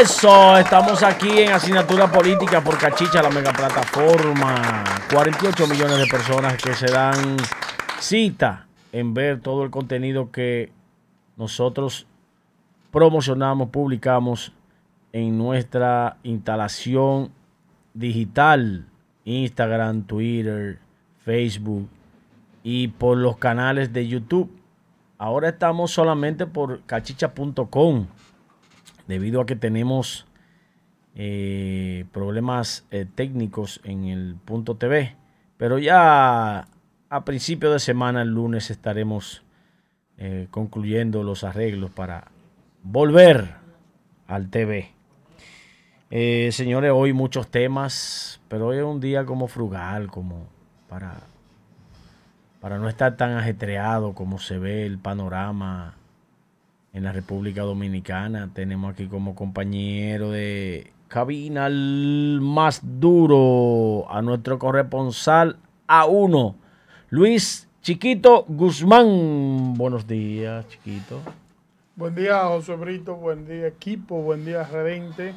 Eso, estamos aquí en Asignatura Política por Cachicha, la mega plataforma. 48 millones de personas que se dan cita en ver todo el contenido que nosotros promocionamos, publicamos en nuestra instalación digital, Instagram, Twitter, Facebook y por los canales de YouTube. Ahora estamos solamente por cachicha.com debido a que tenemos eh, problemas eh, técnicos en el punto TV. Pero ya a principio de semana, el lunes, estaremos eh, concluyendo los arreglos para volver al TV. señores, hoy muchos temas, pero hoy es un día como frugal, como para, para no estar tan ajetreado como se ve el panorama en la República Dominicana. Tenemos aquí como compañero de cabina al más duro a nuestro corresponsal A1, Luis Chiquito Guzmán. Buenos días, Chiquito. Buen día, José Brito. Buen día, equipo. Buen día, Redente,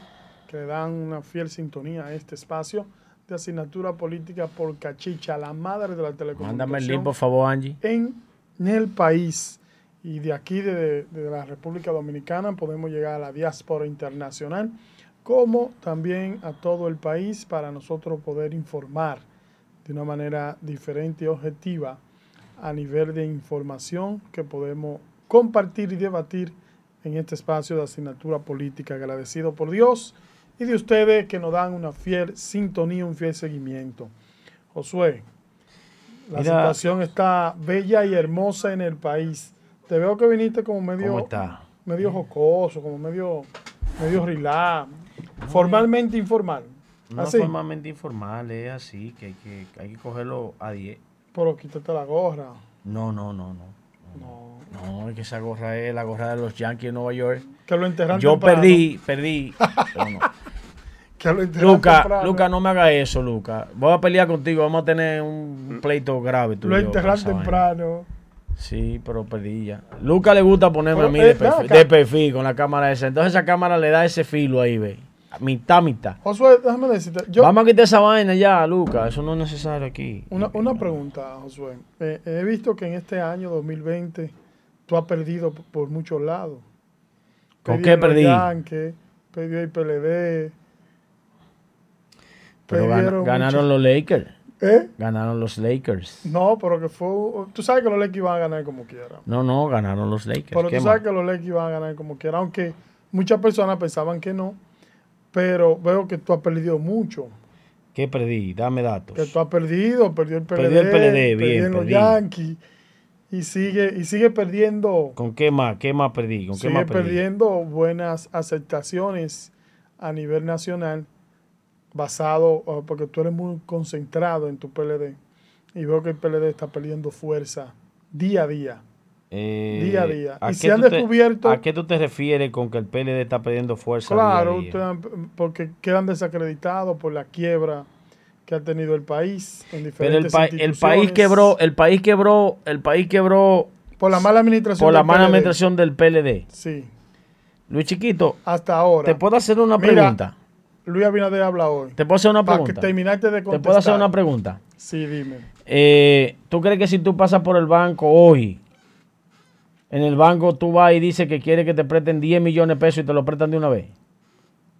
que le dan una fiel sintonía a este espacio de asignatura política por Cachicha, la madre de la telecomunicación. Mándame el link, por favor, Angie. En el país y de aquí, de, la República Dominicana, podemos llegar a la diáspora internacional, como también a todo el país para nosotros poder informar de una manera diferente y objetiva a nivel de información que podemos compartir y debatir en este espacio de asignatura política. Agradecido por Dios y de ustedes que nos dan una fiel sintonía, un fiel seguimiento. Josué, la situación está bella y hermosa en el país. Te veo que viniste como medio. ¿Cómo está? Medio jocoso, como medio, medio relax. Formalmente informal. No formalmente informal, es así, que hay que, hay que cogerlo a 10. Pero quítate la gorra. No, no, no, no. No, no, es que esa gorra es la gorra de los Yankees de Nueva York. Que lo enterran Yo perdí, perdí. que lo Luca, Luca, no me haga eso, Luca. Voy a pelear contigo, vamos a tener un pleito grave. Tú lo enterran temprano. Sí, pero perdí ya. Luca le gusta ponerme a mí de, eh, perfil, con la cámara esa. Entonces esa cámara le da ese filo ahí, ve. Mitad, mitad. Josué, déjame decirte. Vamos a quitar esa vaina ya, Luca. Eso no es necesario aquí. Una, una pregunta, Josué. Eh, he visto que en este año 2020 tú has perdido por muchos lados. ¿Con qué perdí? Yankee, perdió el PLD. Pero ganaron los Lakers. ¿Eh? Ganaron los Lakers. No, pero que fue. Tú sabes que los Lakers iban a ganar como quiera. No, no, ganaron los Lakers. Pero tú sabes que los Lakers iban a ganar como quiera. Aunque muchas personas pensaban que no. Pero veo que tú has perdido mucho. ¿Qué perdí? Dame datos. Que tú has perdido. Perdió el PLD. Perdió el PLD, bien. los Yankees. Y sigue, y sigue perdiendo. ¿Con qué más? ¿Qué más perdí? ¿Con sigue qué más perdiendo buenas aceptaciones a nivel nacional basado, porque tú eres muy concentrado en tu PLD y veo que el PLD está perdiendo fuerza día a día. Eh, día a día. Y se han descubierto... ¿A qué tú te refieres con que el PLD está perdiendo fuerza? Claro, porque quedan desacreditados por la quiebra que ha tenido el país en diferentes Pero el, el país quebró, el país quebró, el país quebró por la mala administración por la mala administración del PLD. Sí. Luis Chiquito, hasta ahora. ¿Te puedo hacer una pregunta? Luis Abinader habla hoy. Te puedo hacer una pregunta. Para que terminaste de contestar. Te puedo hacer una pregunta. Sí, dime. Eh, ¿Tú crees que si tú pasas por el banco hoy, en el banco tú vas y dices que quieres que te presten 10 millones de pesos y te lo prestan de una vez?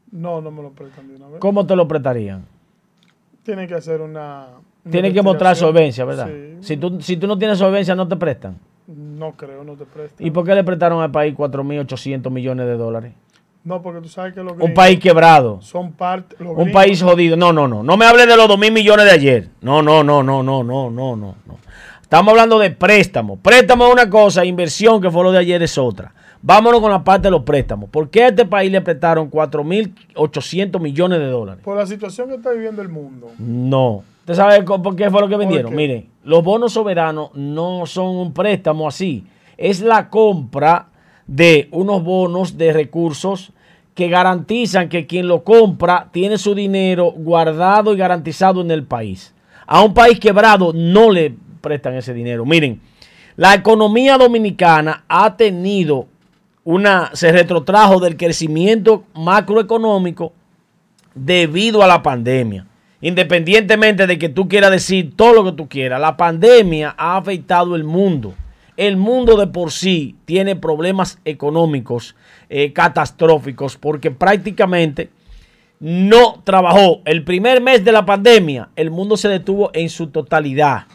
No, no me lo prestan de una vez. ¿Cómo te lo prestarían? Tienen que hacer una... Tienen que mostrar solvencia, ¿verdad? Sí. Si tú, si tú no tienes solvencia, no te prestan. No creo, no te prestan. ¿Y por qué le prestaron al país 4.800 millones de dólares? No, porque tú sabes que los Un país quebrado. Son parte. Un país jodido. No, no, no. No me hables de los dos mil millones de ayer. No, no, no, no, no, no, no, no. Estamos hablando de préstamos. Préstamo es una cosa, inversión, que fue lo de ayer, es otra. Vámonos con la parte de los préstamos. ¿Por qué a este país le prestaron 4.800 millones de dólares? Por la situación que está viviendo el mundo. No. ¿Usted sabe por qué fue lo que vendieron? Miren, los bonos soberanos no son un préstamo así. Es la compra de unos bonos de recursos que garantizan que quien lo compra tiene su dinero guardado y garantizado en el país. A un país quebrado no le prestan ese dinero. Miren, la economía dominicana ha tenido una, se retrotrajo del crecimiento macroeconómico debido a la pandemia. Independientemente de que tú quieras decir todo lo que tú quieras, la pandemia ha afectado el mundo. El mundo de por sí tiene problemas económicos eh, catastróficos porque prácticamente no trabajó. El primer mes de la pandemia, el mundo se detuvo en su totalidad.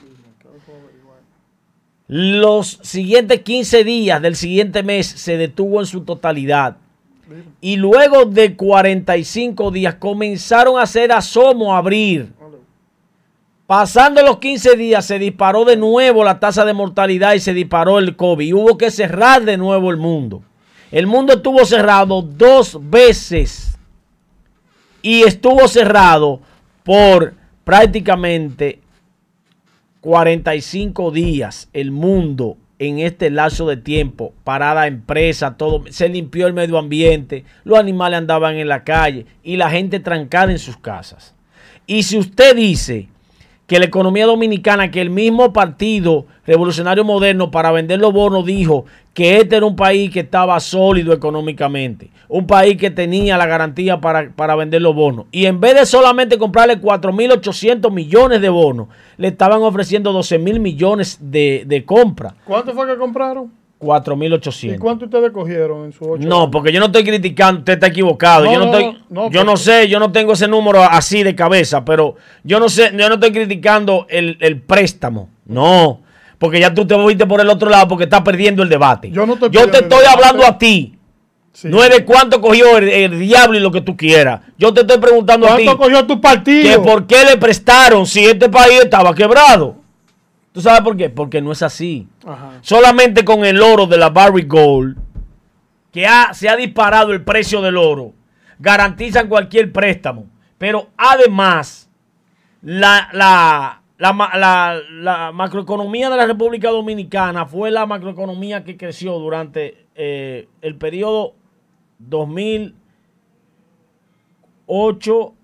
Los siguientes 15 días del siguiente mes se detuvo en su totalidad. Y luego de 45 días comenzaron a hacer asomo a abrir. Pasando los 15 días se disparó de nuevo la tasa de mortalidad y se disparó el COVID. Hubo que cerrar de nuevo el mundo. El mundo estuvo cerrado dos veces. Y estuvo cerrado por prácticamente 45 días el mundo en este lapso de tiempo, parada empresa, todo, se limpió el medio ambiente, los animales andaban en la calle y la gente trancada en sus casas. Y si usted dice que la economía dominicana, que el mismo partido revolucionario moderno para vender los bonos dijo que este era un país que estaba sólido económicamente, un país que tenía la garantía para, para vender los bonos. Y en vez de solamente comprarle 4.800 millones de bonos, le estaban ofreciendo 12 mil millones de, de compra. ¿Cuánto fue que compraron? 4.800. ¿Y cuánto ustedes cogieron en su 8 No, porque yo no estoy criticando, usted está equivocado. No, yo no, no, estoy, no, yo no sé, yo no tengo ese número así de cabeza, pero yo no sé, yo no estoy criticando el, el préstamo. No, porque ya tú te fuiste por el otro lado porque estás perdiendo el debate. Yo no estoy Yo te estoy hablando a ti. Sí. No es de cuánto cogió el, el diablo y lo que tú quieras. Yo te estoy preguntando a ti ¿Cuánto cogió tu que partido? por qué le prestaron si este país estaba quebrado. ¿Tú sabes por qué? Porque no es así. Ajá. Solamente con el oro de la Barry Gold, que ha- se ha disparado el precio del oro, garantizan cualquier préstamo. Pero además, la, la, la ma- la- la macroeconomía de la República Dominicana fue la macroeconomía que creció durante eh, el periodo 2008,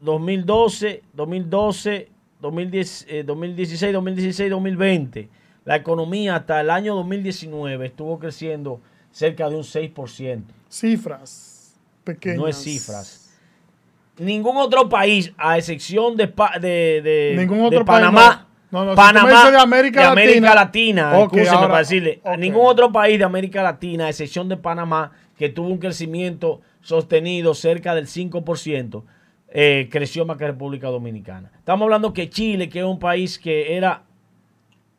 2012, 2012, 2010, eh, 2016, 2016, 2020. La economía hasta el año 2019 estuvo creciendo cerca de un 6%. Cifras pequeñas. No es cifras. Ningún otro país, a excepción de, de, de- Ningún de otro país, Panamá, no. Panamá de América Latina- ahora- para decirle, ningún otro país de América Latina, a excepción de Panamá, que tuvo un crecimiento sostenido cerca del 5%, eh, creció más que República Dominicana. Estamos hablando que Chile, que es un país que era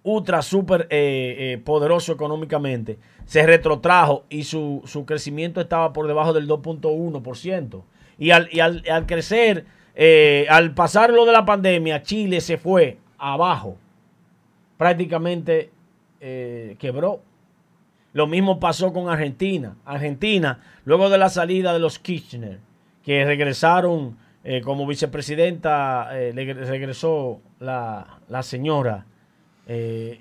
ultra, súper eh, eh, poderoso económicamente, se retrotrajo y su, su crecimiento estaba por debajo del 2.1%. Y al, y al, al crecer, al pasar lo de la pandemia, Chile se fue abajo. Prácticamente quebró. Lo mismo pasó con Argentina. Argentina, luego de la salida de los Kirchner, que regresaron eh, como vicepresidenta, eh, regresó la, la señora, eh,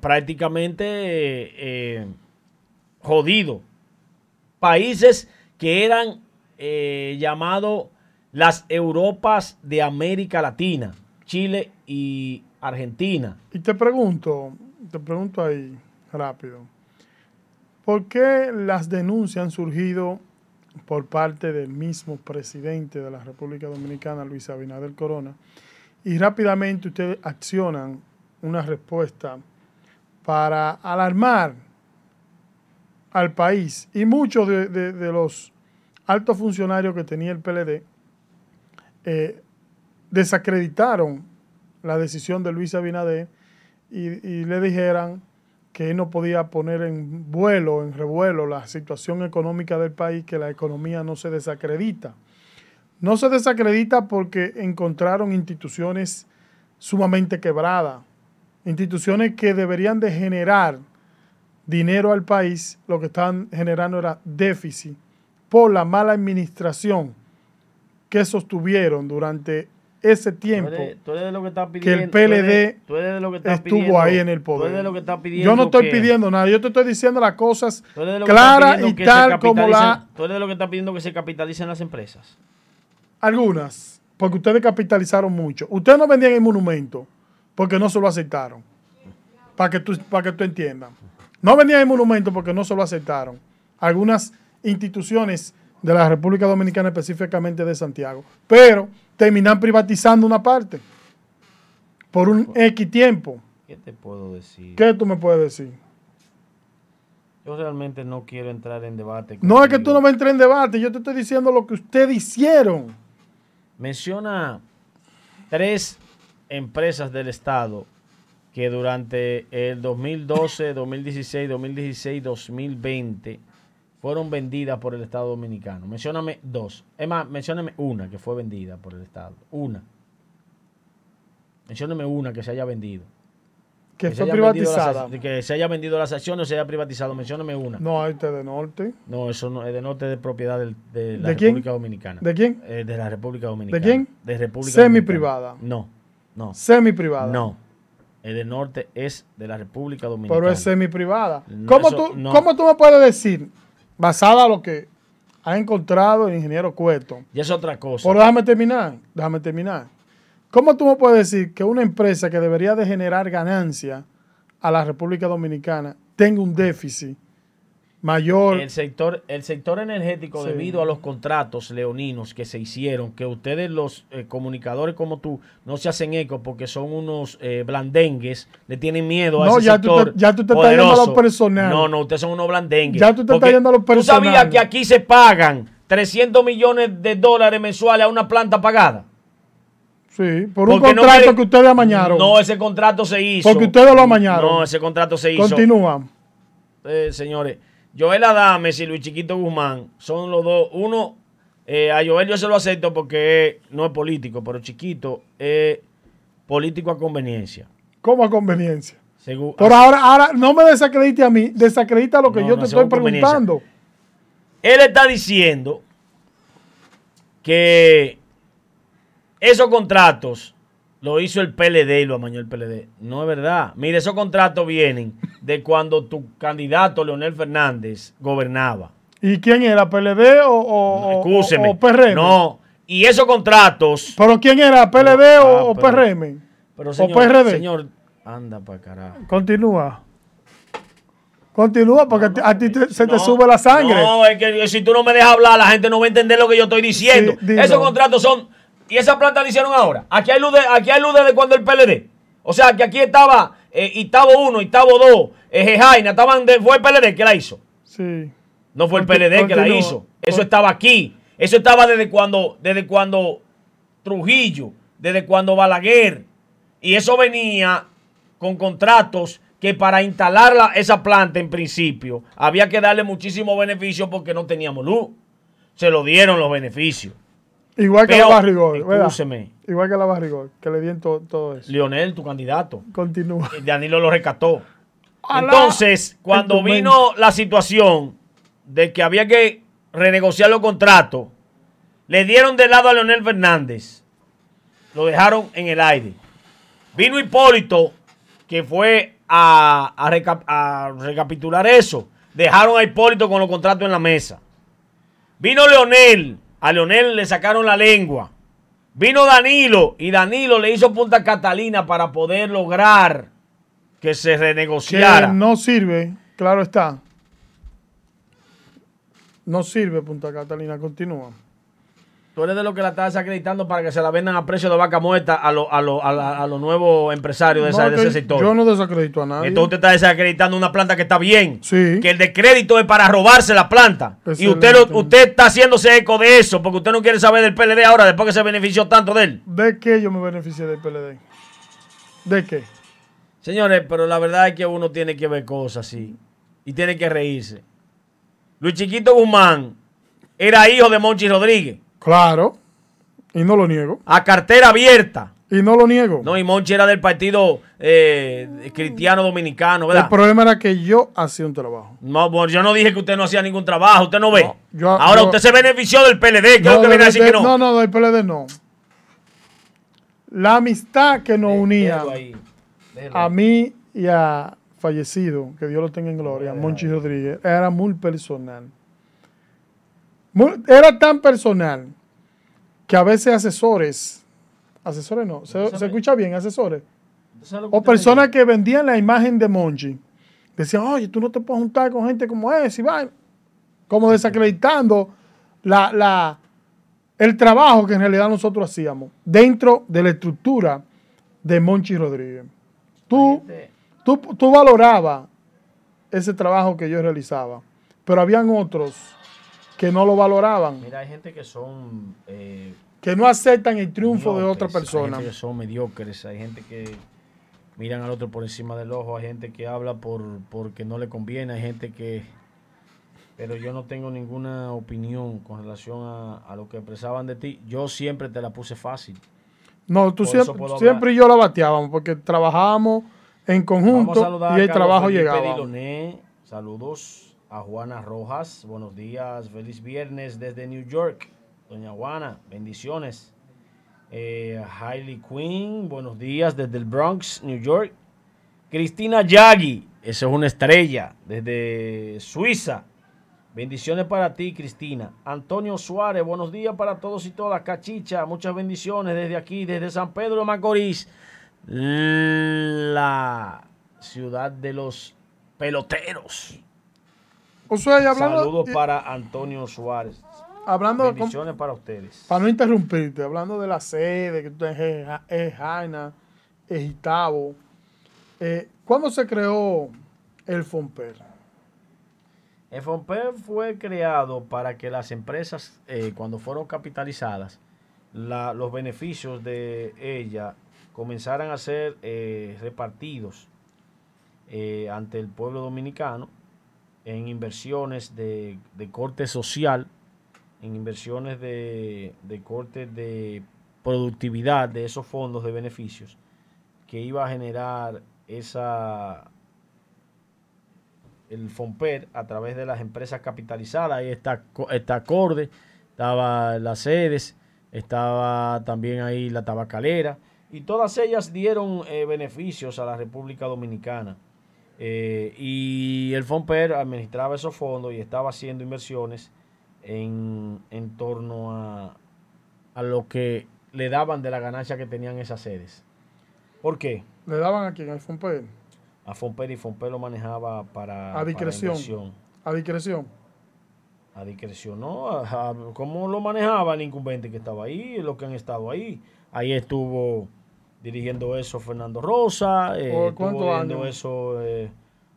prácticamente jodido. Países que eran llamados las Europas de América Latina, Chile y Argentina. Y te pregunto, te pregunto ahí rápido, ¿por qué las denuncias han surgido por parte del mismo presidente de la República Dominicana, Luis Abinader Corona, y rápidamente ustedes accionan una respuesta para alarmar al país y muchos de, los altos funcionarios que tenía el PLD eh, desacreditaron la decisión de Luis Abinader y, y le dijeran que no podía poner en vuelo, en revuelo la situación económica del país, que la economía no se desacredita. No se desacredita porque encontraron instituciones sumamente quebradas, instituciones que deberían de generar dinero al país, lo que están generando era déficit por la mala administración que sostuvieron durante ese tiempo. Tú eres, tú eres de lo que estás que pidiendo. el PLD tú eres de lo que estás estuvo pidiendo- ahí en el poder. de lo que estás pidiendo. Yo no estoy que- pidiendo nada, yo te estoy diciendo las cosas claras y tal como la Tú eres de lo que estás pidiendo que se capitalicen las empresas. algunas, porque ustedes capitalizaron mucho. Ustedes no vendían el monumento porque no se lo aceptaron. Para que tú, para que tú entiendas. No vendían el monumento porque no se lo aceptaron. Algunas instituciones de la República Dominicana, específicamente de Santiago. Pero terminan privatizando una parte por un X tiempo. ¿Qué te puedo decir? ¿Qué tú me puedes decir? Yo realmente no quiero entrar en debate. No es que tú no me entres en debate, yo te estoy diciendo lo que ustedes hicieron. Menciona tres empresas del Estado que durante el 2012, 2016, 2016, 2020 fueron vendidas por el Estado Dominicano. Mencióname dos. Es más, mencióname una que fue vendida por el Estado. Una. Mencióname una que se haya vendido. Que, fue privatizada. las- que se haya vendido las acciones o se haya privatizado. Mencióname una. No, hay de norte. No, eso no es de norte de propiedad del- de la ¿De quién? República Dominicana. ¿De quién? Eh, de la República Dominicana. quién? De República Semi-privada. Dominicana. No, no, Semi privada. no. El de norte es de la República Dominicana. Pero es semi privada. No, ¿Cómo, eso tú, no. ¿Cómo tú me puedes decir, basada en lo que ha encontrado el ingeniero Cueto? Y es otra cosa. Pero déjame terminar, déjame terminar. ¿Cómo tú me puedes decir que una empresa que debería de generar ganancia a la República Dominicana tenga un déficit mayor? El sector, el sector energético, Sí. debido a los contratos leoninos que se hicieron, que ustedes los eh, comunicadores como tú no se hacen eco porque son unos eh, blandengues, le tienen miedo a No, ese ya tú sector te- ya tú te estás yendo a lo poderoso. personal. No, no, ustedes son unos blandengues. Ya tú te estás yendo a lo Tú sabías personal. que aquí se pagan 300 millones de dólares mensuales a una planta pagada. Sí, por un Porque no contrato que ustedes amañaron. No, ese contrato se hizo. Porque ustedes lo amañaron. No, ese contrato se hizo. Continúa. Eh, señores, Joel Adames y Luis Chiquito Guzmán son los dos. Uno, eh, a Joel yo se lo acepto porque no es político, pero Chiquito es político a conveniencia. Como a conveniencia. Según, Pero ahora, ahora no me desacredite a mí, desacredita lo que No, yo te estoy preguntando. Él está diciendo que esos contratos lo hizo el PLD y lo amañó el PLD. No es verdad. Mire, esos contratos vienen de cuando tu candidato Leonel Fernández gobernaba. ¿Y quién era? ¿PLD o, o, o- Excúseme. o PRM? No. Y esos contratos. ¿Pero quién era? ¿PLD Ah, o, o pero- PRM? Pero ¿O señor, PRD? señor, anda para carajo. Continúa. Continúa porque a ti- a ti te- se te No, sube la sangre. No, es que si tú no me dejas hablar, la gente no va a entender lo que yo estoy diciendo. Sí. Esos contratos son. Y esa planta la hicieron ahora. Aquí hay luz, de, aquí hay luz desde cuando el PLD. O sea, que aquí estaba eh, Itabo 1, Itabo 2, eh, Jejaina, estaban de, fue el PLD que la hizo. Sí. No fue el PLD que la hizo. Eso estaba aquí. Eso estaba desde cuando, desde cuando Trujillo, desde cuando Balaguer. Y eso venía con contratos que para instalar la- esa planta en principio había que darle muchísimos beneficios porque no teníamos luz. Se lo dieron los beneficios. Igual que Pero, la Barrigol, ¿verdad? excúseme. Igual que la Barrigol, que le dieron to- todo eso. Leonel, tu candidato. Continúa. Y Danilo lo rescató. Alá, Entonces, cuando vino la situación de que había que renegociar los contratos, le dieron de lado a Leonel Fernández. Lo dejaron en el aire. Vino Hipólito, que fue a, a reca- a recapitular eso. Dejaron a Hipólito con los contratos en la mesa. Vino Leonel. A Leonel le sacaron la lengua. Vino Danilo y Danilo le hizo Punta Catalina para poder lograr que se renegociara. no sirve, claro está. No sirve, Punta Catalina. Continúa. Tú eres de los que la estás desacreditando para que se la vendan a precio de vaca muerta a, lo- a, lo- a la- a los nuevos empresarios de, esa- ese sector. Yo no desacredito a nadie. Entonces usted está desacreditando una planta que está bien. Sí. Que el descrédito es para robarse la planta. Y usted, lo- usted está haciéndose eco de eso porque usted no quiere saber del PLD ahora después que se benefició tanto de él. ¿De qué yo me beneficié del PLD? ¿De qué? Señores, pero la verdad es que uno tiene que ver cosas así. Y tiene que reírse. Luis Chiquito Guzmán era hijo de Monchi Rodríguez. Claro. Y no lo niego. A cartera abierta. Y no lo niego. No, y Monchi era del partido eh, cristiano dominicano, el ¿verdad? problema era que yo hacía un trabajo. No, bueno, yo no dije que usted no hacía ningún trabajo, usted no ve. No, yo- Ahora yo- usted se benefició del PLD, ¿qué es lo que de- viene a decir de- que no? No, no, del PLD no. La amistad que nos unía ahí, déjalo a mí y a fallecido, que Dios lo tenga en gloria, Monchi Rodríguez, era muy personal. Era tan personal que a veces asesores, asesores no, se, se escucha bien, asesores, ¿Sabe lo que o personas que vendían la imagen de Monchi, decían, oye, tú no te puedes juntar con gente como ese, y va. Como desacreditando la, la, el trabajo que en realidad nosotros hacíamos dentro de la estructura de Monchi Rodríguez. Tú, tú, tú valorabas ese trabajo que yo realizaba, pero habían otros que no lo valoraban. Mira, hay gente que son... Eh, que no aceptan el triunfo de otra persona. Hay gente que son mediocres, hay gente que miran al otro por encima del ojo, hay gente que habla por porque no le conviene, hay gente que... Pero yo no tengo ninguna opinión con relación a, lo que expresaban de ti. Yo siempre te la puse fácil. No, tú siempre, siempre y yo la bateábamos porque trabajábamos en conjunto y el trabajo llegaba. Saludos a Juana Rojas. Buenos días, feliz viernes desde New York. Doña Juana, bendiciones. Eh, Hailey Quinn, buenos días desde el Bronx, New York. Cristina Yagi, esa es una estrella desde Suiza. Bendiciones para ti, Cristina. Antonio Suárez, buenos días para todos y todas. Cachicha, muchas bendiciones desde aquí, desde San Pedro de Macorís, la ciudad de los peloteros. O sea, hablando, Saludos para Antonio Suárez hablando Bendiciones para ustedes. Para no interrumpirte, hablando de la sede, que tú es Jaina, es Itabo. Eh, ¿Cuándo se creó el FOMPER? El FOMPER fue creado para que las empresas, eh, cuando fueron capitalizadas, los beneficios de ella comenzaran a ser eh, repartidos ante el pueblo dominicano en inversiones de, de corte social en inversiones de, de corte de productividad de esos fondos de beneficios que iba a generar esa el FOMPER a través de las empresas capitalizadas. Ahí está, está Acorde, estaba las sedes, estaba también ahí la tabacalera, y todas ellas dieron eh, beneficios a la República Dominicana. Eh, y el FOMPER administraba esos fondos y estaba haciendo inversiones en, en torno a, a lo que le daban de la ganancia que tenían esas sedes. ¿Por qué? ¿Le daban a quién? ¿A Fomper? A Fomper y Fomper lo manejaba para. A discreción. a discreción. A discreción, ¿no? ¿Cómo lo manejaba el incumbente que estaba ahí? Los que han estado ahí. Ahí estuvo dirigiendo eso Fernando Rosa. Eh, eso eh,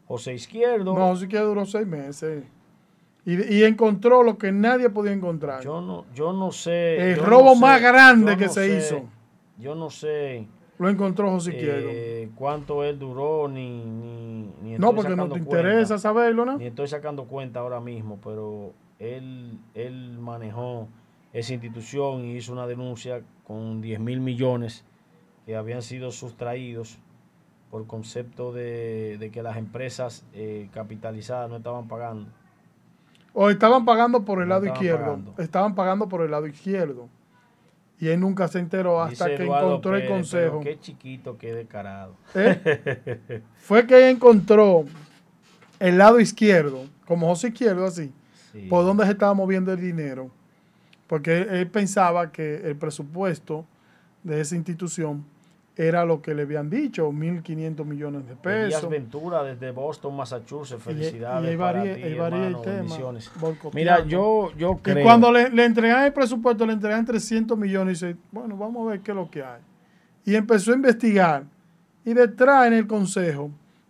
José Izquierdo. No, José Izquierdo duró seis meses. Y, encontró lo que nadie podía encontrar. Yo no, yo no sé. El robo más grande que se hizo. Yo no sé. Lo encontró José Izquierdo. Eh, ¿Cuánto él duró? Ni, ni, no, porque no te interesa saberlo, ¿no? Ni estoy sacando cuenta ahora mismo, pero él, él manejó esa institución y hizo una denuncia con 10 mil millones que habían sido sustraídos por concepto de, que las empresas eh, capitalizadas no estaban pagando. O estaban pagando por el lado izquierdo. Estaban pagando por el lado izquierdo. Y él nunca se enteró hasta que encontró el consejo. Qué chiquito, qué descarado. ¿Eh? Fue que encontró el lado izquierdo, como José Izquierdo así, por donde se estaba moviendo el dinero. Porque él pensaba que el presupuesto de esa institución era lo que le habían dicho, 1.500 millones de pesos. Ventura desde Boston, Massachusetts, felicidades. Y, y para el tema. Mira, yo, yo creo... Y cuando le, le entregan el presupuesto, le entregan 300 millones y dice, bueno, vamos a ver qué es lo que hay. Y empezó a investigar. Y detrás en el consejo,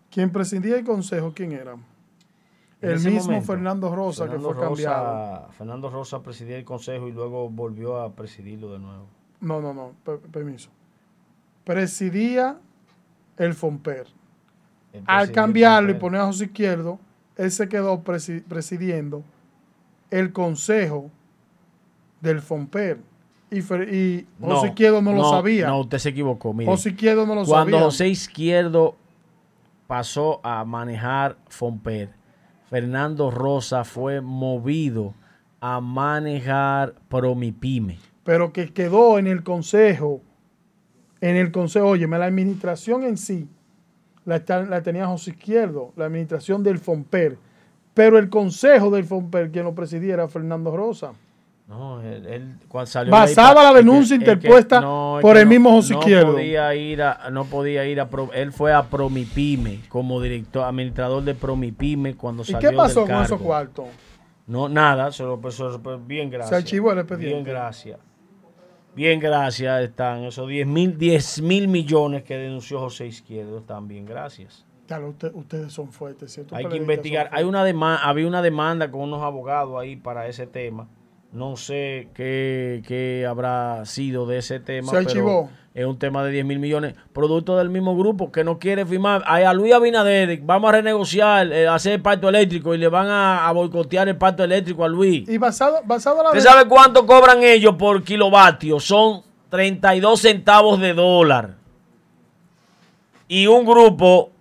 quien presidía el consejo, ¿quién era? el mismo Fernando Rosa, que fue cambiado. Fernando Rosa presidía el consejo y luego volvió a presidirlo de nuevo. No, no, no, permiso presidía el FOMPER. Al cambiarlo y poner a José Izquierdo, él se quedó presidiendo el consejo del FOMPER. Y, José Izquierdo no, lo sabía. No, usted se equivocó. José Izquierdo no lo sabía. Cuando José Izquierdo pasó a manejar FOMPER, Fernando Rosa fue movido a manejar Promipime. Pero que quedó en el consejo en el consejo, oye, la administración en sí la, tenía José Izquierdo, la administración del FOMPER, pero el consejo del FOMPER, quien lo presidía era Fernando Rosa. No, él, él cuando salió Basada la denuncia que- interpuesta no, por el no- mismo José no Izquierdo. Podía ir a, no podía ir a. Él fue a Promipyme como director, administrador de Promipyme cuando ¿Y salió qué pasó del con esos cargo. cuartos? No, nada, solo pues, solo, pues, bien gracias. archivó el expediente. Bien gracias. Bien gracias están esos 10 mil 10 mil millones que denunció José Izquierdo. Están bien gracias. Claro, usted- ustedes son fuertes. ¿cierto? Hay que investigar. Hay una demanda, había una demanda con unos abogados ahí para ese tema. No sé qué, qué habrá sido de ese tema. Se archivó. pero es un tema de 10 mil millones. Producto del mismo grupo que no quiere firmar. A Luis Abinader, vamos a renegociar, eh, hacer el pacto eléctrico y le van a, a boicotear el pacto eléctrico a Luis. Y basado, basado la ¿Usted sabe cuánto cobran ellos por kilovatio? Son 32 centavos de dólar. Y un grupo,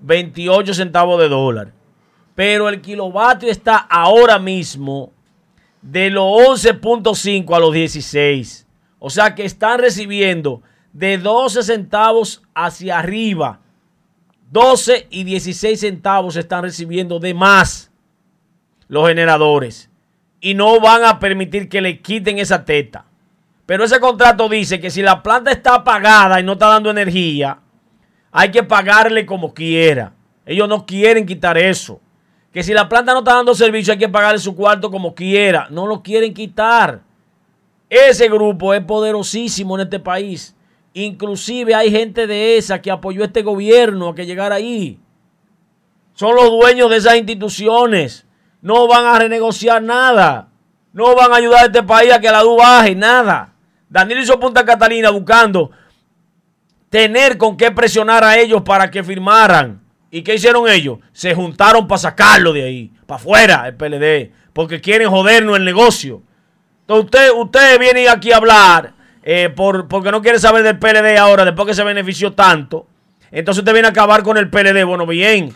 28 centavos de dólar. Pero el kilovatio está ahora mismo de los 11.5 a los 16. O sea que están recibiendo de 12 centavos hacia arriba. 12 y 16 centavos están recibiendo de más los generadores y no van a permitir que le quiten esa teta. Pero ese contrato dice que si la planta está apagada y no está dando energía, hay que pagarle como quiera. Ellos no quieren quitar eso. Que si la planta no está dando servicio, hay que pagarle su cuarto como quiera. No lo quieren quitar. Ese grupo es poderosísimo en este país. Inclusive hay gente de esa que apoyó a este gobierno a que llegara ahí. Son los dueños de esas instituciones. No van a renegociar nada. No van a ayudar a este país a que la luz baje, nada. Danilo hizo Punta Catalina buscando tener con qué presionar a ellos para que firmaran. ¿Y qué hicieron ellos? Se juntaron para sacarlo de ahí, para afuera el PLD, porque quieren jodernos el negocio. Entonces usted, usted viene aquí a hablar eh, por, porque no quiere saber del PLD ahora, después que se benefició tanto. Entonces usted viene a acabar con el PLD. Bueno, bien.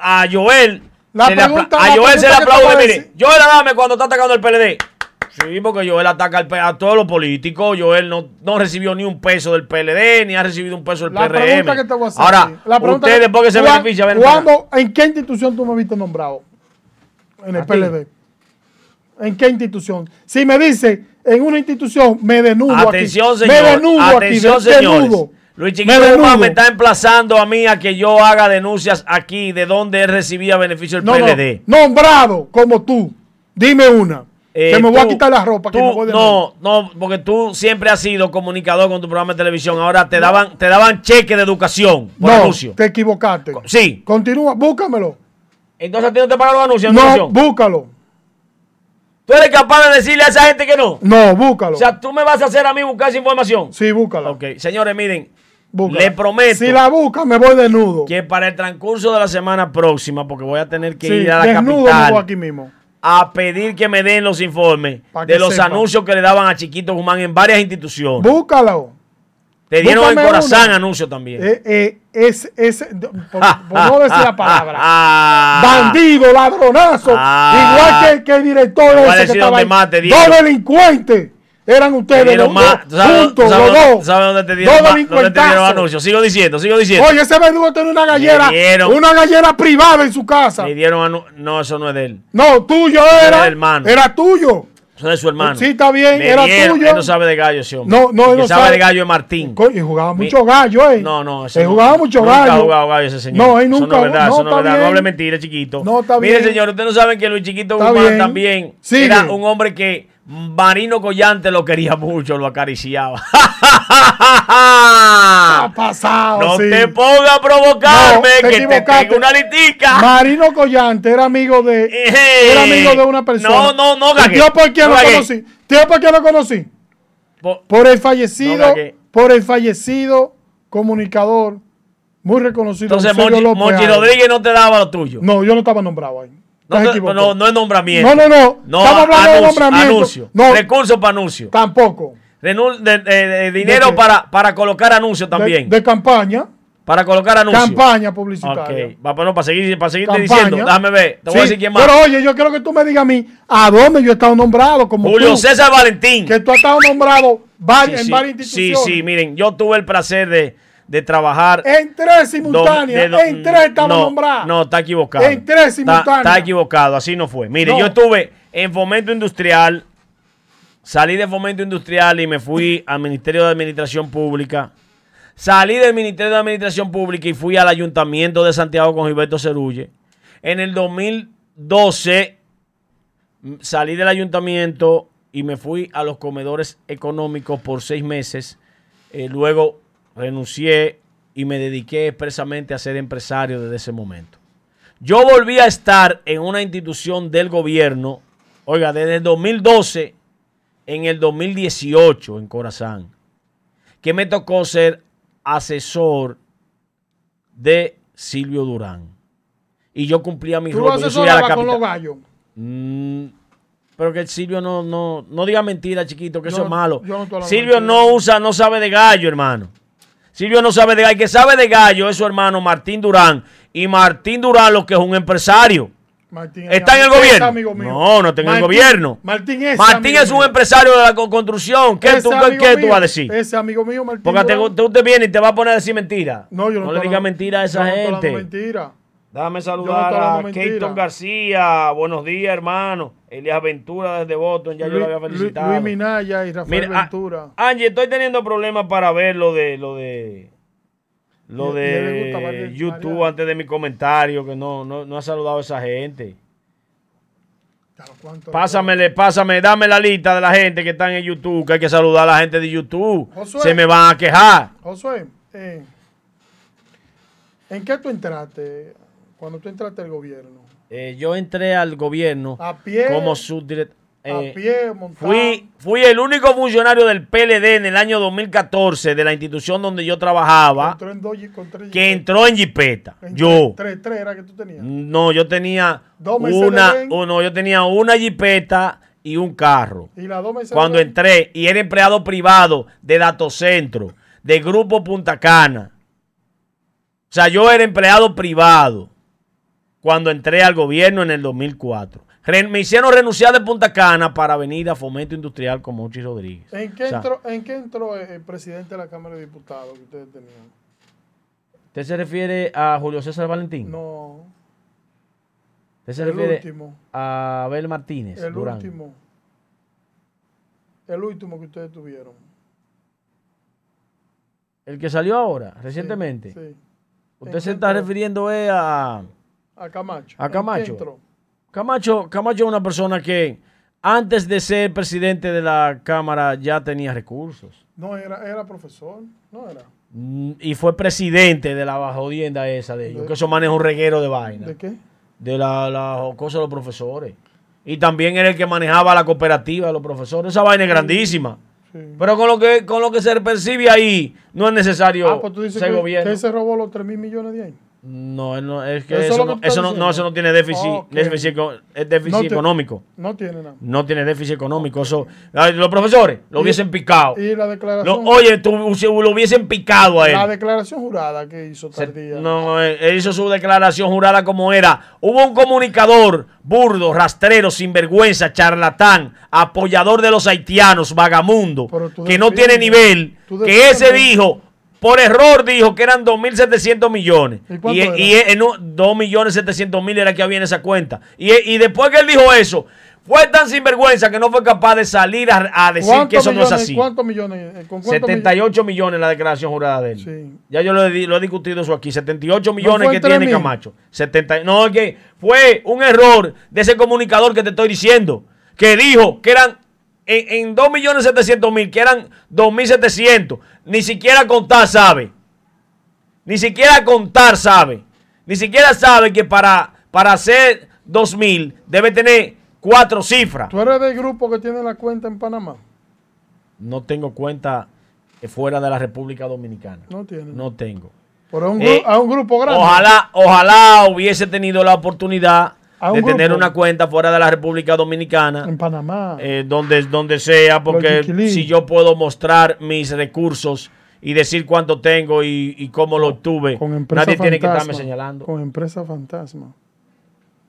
A Joel, La se le apla- pregunta- a la Joel se le aplaude. Mire, Joel Adame cuando está atacando el PLD. Sí, porque Joel ataca al a todos los políticos. Joel no, no recibió ni un peso del PLD, ni ha recibido un peso del La PRM. pregunta que te voy a hacer. Ahora, la pregunta usted que- después que se ¿cuá- beneficia, ven para acá. ¿cuándo, ¿En qué institución tú me viste nombrado? En el. PLD. ¿En qué institución? Si me dice en una institución, me denudo Atención, aquí. señor. Me denudo Atención, aquí. señores. denudo. Luis Me Chiquito Guzmán denudo. me está emplazando a mí a que yo haga denuncias aquí de donde él recibía beneficio del No, no, PLD. nombrado como tú. Dime una. Eh, que me voy a tú- quitar la ropa. que tú- me voy de no, no, porque tú siempre has sido comunicador con tu programa de televisión. Ahora te daban, te daban cheque de educación por No, anuncio. te equivocaste. Sí. Continúa, búscamelo. Entonces a ti no te pagan los anuncios No, búscalo. ¿Tú eres capaz de decirle a esa gente que no? No, búscalo. O sea, tú me vas a hacer a mí buscar esa información. sí, búscalo. Ok, señores, miren, le prometo Si la busca, me voy desnudo. que para el transcurso de la semana próxima, porque voy a tener que Sí, ir a la desnudo me capital voy aquí mismo. A pedir que me den los informes de los sepa. anuncios que le daban a Chiquito Guzmán en varias instituciones. Búscalo. Te dieron búscame Corazán uno. anuncios también. Eh, eh, es, es, por, por no decir la palabra. Ah. Bandido, ladronazo. Ah. igual que, que el director a ese que estaba ahí. más Dos delincuentes. Eran Te ustedes los más. dos, ¿Tú sabes, juntos, sabes los dónde- dos. sabes dónde te dieron, Dos dónde te dieron anuncios? Sigo diciendo, sigo diciendo. Oye, ese verdugo tiene una gallera, dieron- una gallera privada en su casa. Me dieron anu- No, eso no es de él. No, tuyo era. Era hermano. Era tuyo. Eso es de su hermano. Sí, está bien, Me era dieron- tuyo. Él no sabe de gallo ese hombre. No, no, él no sabe, de gallo es Martín. Coño, y jugaba mucho gallo, eh. No, no, Se no- jugaba mucho nunca gallo. ha jugado gallo ese señor. No, él Eso nunca no es verdad, no, eso no es verdad. No hable mentira, chiquito. No, está Mire, bien. señor, ustedes no saben que Luis Chiquito Guzmán también Sigue. era un hombre que Marino Collante lo quería mucho, lo acariciaba. Ha pasado. no sí. te pongas a provocarme, No, te que te tengo una litica. Marino Collante era amigo de Ejé. era amigo de una persona. No, no, no, ¿Y gagué. ¿Tío por quién No lo gagué. conocí? ¿Tío por quién lo conocí? Po- Por el fallecido, por el fallecido comunicador muy reconocido. Entonces, Monchi, López Monchi. Rodríguez no te daba lo tuyo. No, yo no estaba nombrado ahí. No, no, no es nombramiento. No, no, no. No, Estamos hablando de anuncio, nombramiento. anuncio. No. Recursos para anuncio. Tampoco. De, de- de dinero ¿De para, para colocar anuncios De- también. De, campaña. para colocar anuncios. Campaña publicitaria. Ok, va, bueno, para seguir, para seguirte diciendo, déjame ver, te voy a Sí, decir quién más. Pero oye, yo quiero que tú me digas a mí a dónde yo he estado nombrado como Julio tú, César Valentín. que tú has estado nombrado Sí, en sí, varias sí, instituciones. sí, miren, yo tuve el placer de, de trabajar. En tres simultáneas, do- de en tres estaba no, nombrado. No, está equivocado. En tres simultáneas. Está, equivocado, así no fue. Mire, No. yo estuve en fomento industrial, salí de Fomento Industrial y me fui al Ministerio de Administración Pública. Salí del Ministerio de Administración Pública y fui al Ayuntamiento de Santiago con Gilberto Cerulle. En el 2012 mm, salí del ayuntamiento y me fui a los comedores económicos por seis meses. Eh, luego renuncié y me dediqué expresamente a ser empresario desde ese momento. Yo volví a estar en una institución del gobierno, oiga, desde el 2012 en el 2018 en Corazán, que me tocó ser asesor de Silvio Durán. Y yo cumplía mi ¿Tú rol. yo a la con capital. los gallos? Mm, pero que el Silvio no, no, no diga mentira, chiquito, que eso es malo. no Silvio mentira. no usa, no sabe de gallo, hermano. Silvio no sabe de gallo. El que sabe de gallo es su hermano Martín Durán. Y Martín Durán, lo que es un empresario. Martín ¿Está en el gobierno? amigo mío. No, no está en el gobierno. Martín es Martín amigo es un mío. empresario de la co- construcción. ¿Qué, tú, qué- tú vas a decir? Ese amigo mío, Martín. Porque te, tú te vienes y te vas a poner a decir mentira. No, yo no, le digas mentira a esa yo no gente. mentira. Déjame saludar a. Keaton García. Buenos días, hermano. Elías Ventura desde Boston. Ya yo lo había Luis- felicitado. Luis Minaya y Rafael Mira, ah, Ventura. Angie, estoy teniendo problemas para ver lo de lo de lo de gusta YouTube antes de mi comentario que no, no, no ha saludado a esa gente. Claro, ¿cuánto- Pásamele, pásame, dame la lista de la gente que está en YouTube, que hay que saludar a la gente de YouTube. Josué. Se me van a quejar. Josué, eh, ¿en qué tú entraste cuando tú entraste al gobierno? Eh, yo entré al gobierno ¿A pie? como subdirector. ¿A pie, montado? Fui, fui el único funcionario del PLD en el año 2014 de la institución donde yo trabajaba Entró en dos y- con tres que entró en Jipeta. En Yo. Tres, tres era que tú tenías. No, yo tenía una, Mercedes-Benz. o no, yo tenía una Jipeta y un carro. Y Mercedes Cuando entré y era empleado privado de Datocentro, de Grupo Punta Cana. O sea, yo era empleado privado cuando entré al gobierno en el 2004. Ren- me hicieron renunciar de Punta Cana para venir a Fomento Industrial con Mochi Rodríguez. ¿En qué, O sea, entró, ¿En qué entró el presidente de la Cámara de Diputados que ustedes tenían? ¿Usted se refiere a Julio César Valentín? No, ¿Usted se el refiere último. a Abel Martínez? El Durán? último. El último que ustedes tuvieron. El que salió ahora, recientemente. Sí. Usted ¿En se está refiriendo eh, a... A Camacho. A ¿En qué Camacho. Camacho, Camacho es una persona que antes de ser presidente de la Cámara ya tenía recursos. No, era, era profesor. No era. Mm, Y fue presidente de la jodienda esa de ellos, ¿De- que eso maneja un reguero de vaina. ¿De qué? De la, la cosa de los profesores. Y también era el que manejaba la cooperativa de los profesores. Esa vaina es grandísima. Sí. Pero con lo que con lo que se percibe ahí, no es necesario ah, pues tú dices ser que, gobierno. que se robó los 3 mil millones de ahí. No, él no, es que Eso no, eso no, no, eso no tiene déficit, Ok. déficit, es déficit No te- económico. No tiene nada. No tiene déficit económico. Eso, los profesores lo Y- hubiesen picado. Y la Lo- declaración, oye, tú, lo hubiesen picado a él. la declaración jurada que hizo Se- Tardía. no, eh, él hizo su declaración jurada como era. Hubo un comunicador burdo, rastrero, sinvergüenza, charlatán, apoyador de los haitianos, vagamundo, que no tiene nivel, que ese dijo, por error dijo que eran 2.700 millones. ¿Y Y, y un- 2.700.000 era que había en esa cuenta. Y, y después que él dijo eso, fue tan sinvergüenza que no fue capaz de salir a, a decir ¿Cuántos que eso no es así. ¿Cuántos millones? eh, ¿Con cuántos 78 millones la declaración jurada de él. Sí. Ya yo lo he, lo he discutido eso aquí. 78 millones que en tiene 3.000. Camacho. 70, no, es que fue un error de ese comunicador que te estoy diciendo. Que dijo que eran en, en 2.700.000, que eran 2.700. Ni siquiera contar sabe. Ni siquiera contar sabe. Ni siquiera sabe que para, para hacer 2.000 debe tener cuatro cifras. ¿Tú eres del grupo que tiene la cuenta en Panamá? No tengo cuenta eh, fuera de la República Dominicana. No tiene. No tengo. Pero a un, Eh, a un grupo grande. Ojalá, ojalá hubiese tenido la oportunidad De tener una cuenta fuera de la República Dominicana, En Panamá. eh, donde, donde sea, porque si yo puedo mostrar mis recursos y decir cuánto tengo y, y cómo lo obtuve, nadie tiene que estarme señalando. Con empresa fantasma.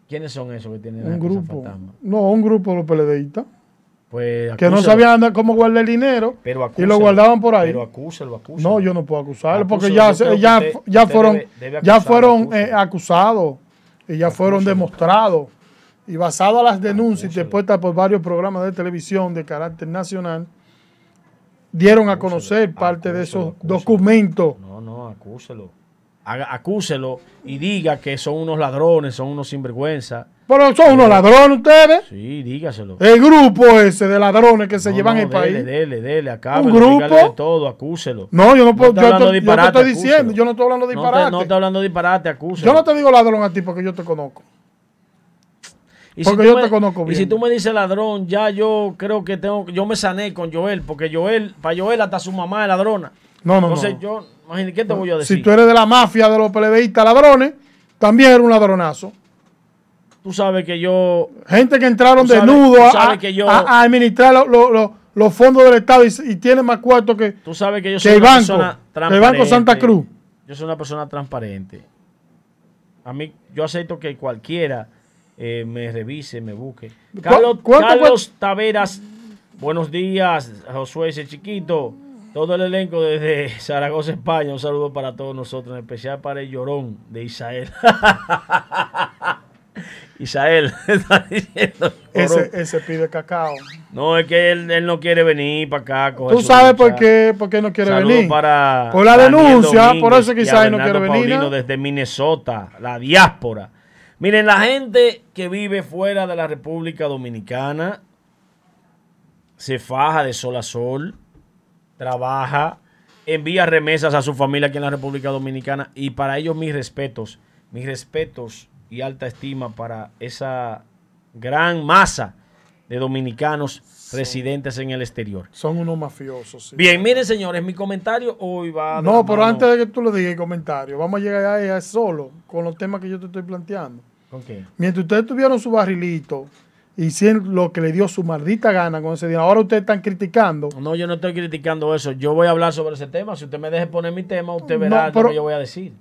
¿Quiénes son esos que tienen Un grupo. fantasma? No, un grupo de los PLDistas. Pues Que no sabían cómo guardar el dinero. pero y lo guardaban por ahí. Pero acúselo, acúselo. No, yo no puedo acusarlo porque ya, ya, usted- ya fueron, debe- debe ya acusarlo, fueron acúselo. eh, acusados y ya fueron demostrados y basado a las denuncias interpuestas por varios programas de televisión de carácter nacional, dieron a conocer parte de esos documentos. No, no, acúselo. Acúselo y diga que son unos ladrones, son unos sinvergüenza. Pero son unos ladrones ustedes. Sí, dígaselo. El grupo ese de ladrones que se llevan el país. Dele, dele, dele, acabe. Un grupo. De todo, acúselo. No, yo no puedo. yo, te, estoy diciendo, yo no estoy hablando disparate. No, estoy hablando disparate, acúselo. Yo no te digo ladrón a ti porque yo te conozco. Y porque si yo te conozco bien. Y si tú me dices ladrón, ya yo creo que tengo, yo me sané con Joel, porque Joel, para Joel hasta su mamá es ladrona. No, no, Entonces yo, imagínate, ¿qué te voy a decir? Si tú eres de la mafia de los peledeístas ladrones, también eres un ladronazo. Tú sabes que yo... Gente que entraron desnudos a, administrar los fondos del Estado y, tienen más cuartos que, tú sabes que, yo soy una persona transparente. el Banco Santa Cruz. Yo soy una persona transparente. A mí, yo acepto que cualquiera eh, me revise, me busque. Carlos, Carlos Taveras, buenos días, Josué ese chiquito, todo el elenco desde Zaragoza, España, un saludo para todos nosotros, en especial para el llorón de Isael. Isael está diciendo. Ese, ese, pide cacao. No, es que él, no quiere venir para acá. ¿Tú sabes por qué, por qué no quiere venir? Para por la denuncia, por eso quizás no quiere venir. desde Minnesota, la diáspora. Miren, la gente que vive fuera de la República Dominicana se faja de sol a sol, trabaja, envía remesas a su familia aquí en la República Dominicana y para ellos mis respetos, mis respetos y alta estima para esa gran masa de dominicanos residentes en el exterior. Son unos mafiosos. Bien, miren señores, mi comentario hoy va... No, pero antes de que tú lo digas el comentario, vamos a llegar ahí solo con los temas que yo te estoy planteando. Mientras ustedes tuvieron su barrilito, hicieron lo que le dio su maldita gana con ese día. Ahora ustedes están criticando. No, yo no estoy criticando eso. Yo voy a hablar sobre ese tema. Si usted me deje poner mi tema, usted verá lo que yo voy a decir.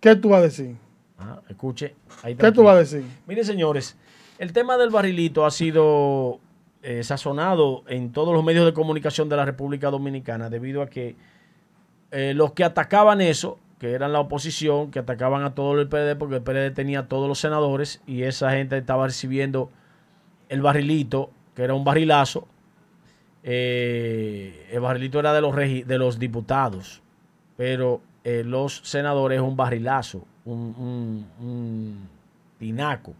¿Qué tú vas a decir? Ah, escuche. ¿Qué tú vas a decir? Miren, señores, el tema del barrilito ha sido eh, sazonado en todos los medios de comunicación de la República Dominicana debido a que eh, los que atacaban eso que eran la oposición, que atacaban a todo el PLD porque el PLD tenía todos los senadores y esa gente estaba recibiendo el barrilito, que era un barrilazo. Eh, el barrilito era de los, de los diputados, pero eh, los senadores es un barrilazo, un, un tinaco.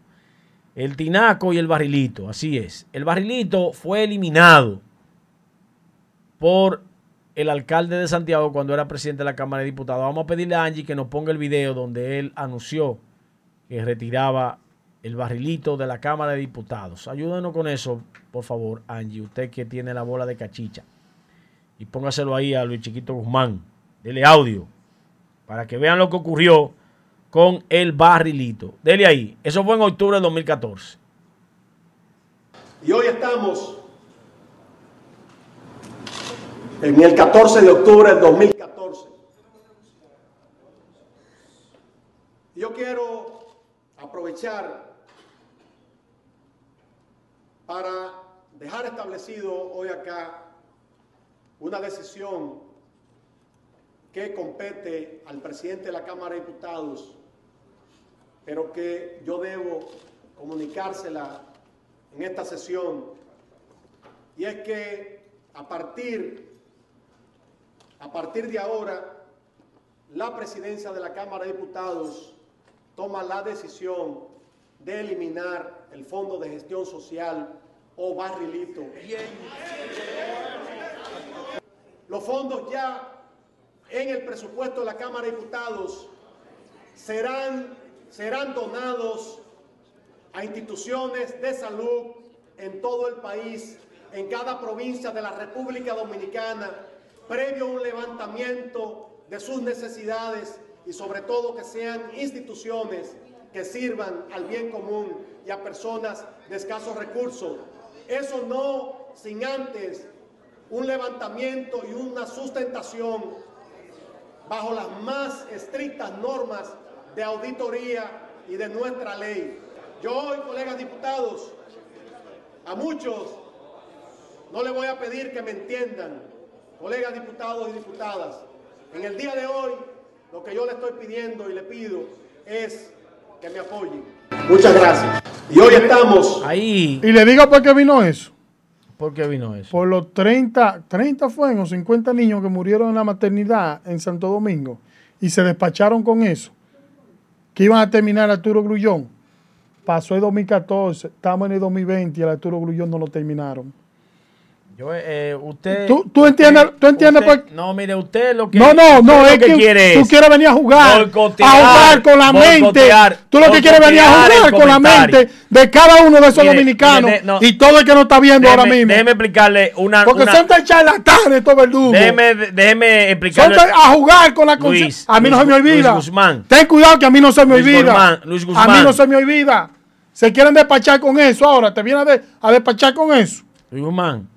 El tinaco y el barrilito, así es. El barrilito fue eliminado por el alcalde de Santiago cuando era presidente de la Cámara de Diputados. Vamos a pedirle a Angie que nos ponga el video donde él anunció que retiraba el barrilito de la Cámara de Diputados. Ayúdenos con eso, por favor, Angie, usted que tiene la bola de cachicha. Y póngaselo ahí a Luis Chiquito Guzmán. Dele audio para que vean lo que ocurrió con el barrilito. Dele ahí. Eso fue en octubre de 2014. Y hoy estamos en el 14 de octubre del 2014. Yo quiero aprovechar para dejar establecido hoy acá una decisión que compete al presidente de la Cámara de Diputados, pero que yo debo comunicársela en esta sesión, y es que a partir a partir de ahora, la presidencia de la Cámara de Diputados toma la decisión de eliminar el Fondo de Gestión Social o barrilito. Los fondos ya en el presupuesto de la Cámara de Diputados serán, serán donados a instituciones de salud en todo el país, en cada provincia de la República Dominicana previo a un levantamiento de sus necesidades y sobre todo que sean instituciones que sirvan al bien común y a personas de escasos recursos. Eso no sin antes un levantamiento y una sustentación bajo las más estrictas normas de auditoría y de nuestra ley. Yo hoy, colegas diputados, a muchos no les voy a pedir que me entiendan, colegas diputados y diputadas, en el día de hoy lo que yo le estoy pidiendo y le pido es que me apoyen. Muchas gracias. Y hoy estamos Ahí. Y le digo por qué vino eso. ¿Por qué vino eso? Por los 30, 30 fueron o 50 niños que murieron en la maternidad en Santo Domingo y se despacharon con eso. Que iban a terminar Arturo Grullón. Pasó el 2014, estamos en el 2020 y el Arturo Grullón no lo terminaron. Yo, eh, usted, ¿Tú- tú entiendes- usted- tú entiendes usted- por- No, mire, usted lo que. No, no, no, es que, quiere tú es quieres venir a jugar, a jugar con la mente. Tú lo que quieres venir a jugar con la mente de cada uno de esos Mire, dominicanos mire, no. y todo el que no está viendo ahora mismo. déjeme explicarle una. Porque una- son tan charlatanes estos verdugos. déjeme, déjeme Son explicarle. tan- a jugar con la conciencia. A mí no Luis se me olvida. Luis Guzmán. Ten cuidado que a mí no se me Luis olvida. Guzmán, Luis A mí Guzmán. no se me olvida. Se quieren despachar con eso ahora. Te vienen a, de- a despachar con eso. Luis Guzmán,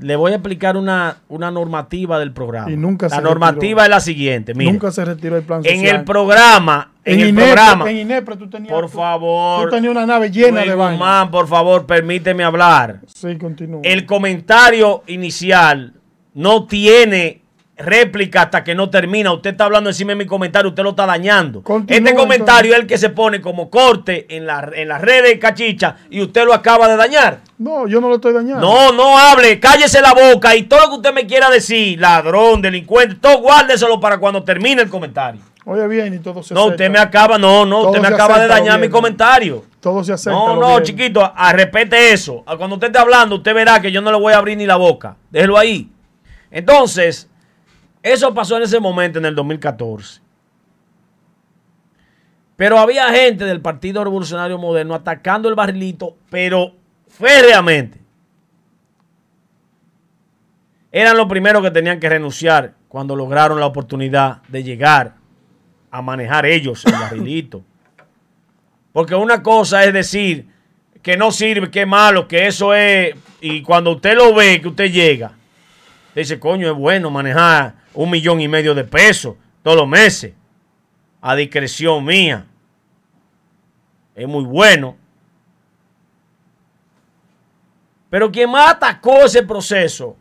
le voy a explicar una, una normativa del programa. Y nunca la se normativa retiró. es la siguiente. Mire, Nunca se retiró el plan en social. el programa, en, En el programa, en Inepre tú tenías. por tú- favor, Tú tenías una nave llena Luis de vaina. Guzmán, por favor, permíteme hablar. Sí, continúa. El comentario inicial no tiene réplica hasta que no termina. Usted está hablando encima de mi comentario, usted lo está dañando. Continúa, este comentario es el que se pone como corte en, la, en las redes de cachicha y usted lo acaba de dañar. No, yo no lo estoy dañando. No, no hable, cállese la boca y todo lo que usted me quiera decir, ladrón, delincuente, todo guárdeselo para cuando termine el comentario. Oye bien y todo se No, acepta. usted me acaba, no, no, Todo usted me acaba de dañar mi comentario. Todo se acepta. No, no, bien. chiquito, a, respete eso. A Cuando usted esté hablando, usted verá que yo no le voy a abrir ni la boca. Déjelo ahí. Entonces, eso pasó en ese momento, en el 2014. Pero había gente del Partido Revolucionario Moderno atacando el barrilito, pero férreamente. Eran los primeros que tenían que renunciar cuando lograron la oportunidad de llegar a manejar ellos el barrilito. Porque una cosa es decir que no sirve, que es malo, que eso es. Y cuando usted lo ve, que usted llega, dice, coño, es bueno manejar un millón y medio de pesos todos los meses. A discreción mía. Es muy bueno. Pero quien más atacó ese proceso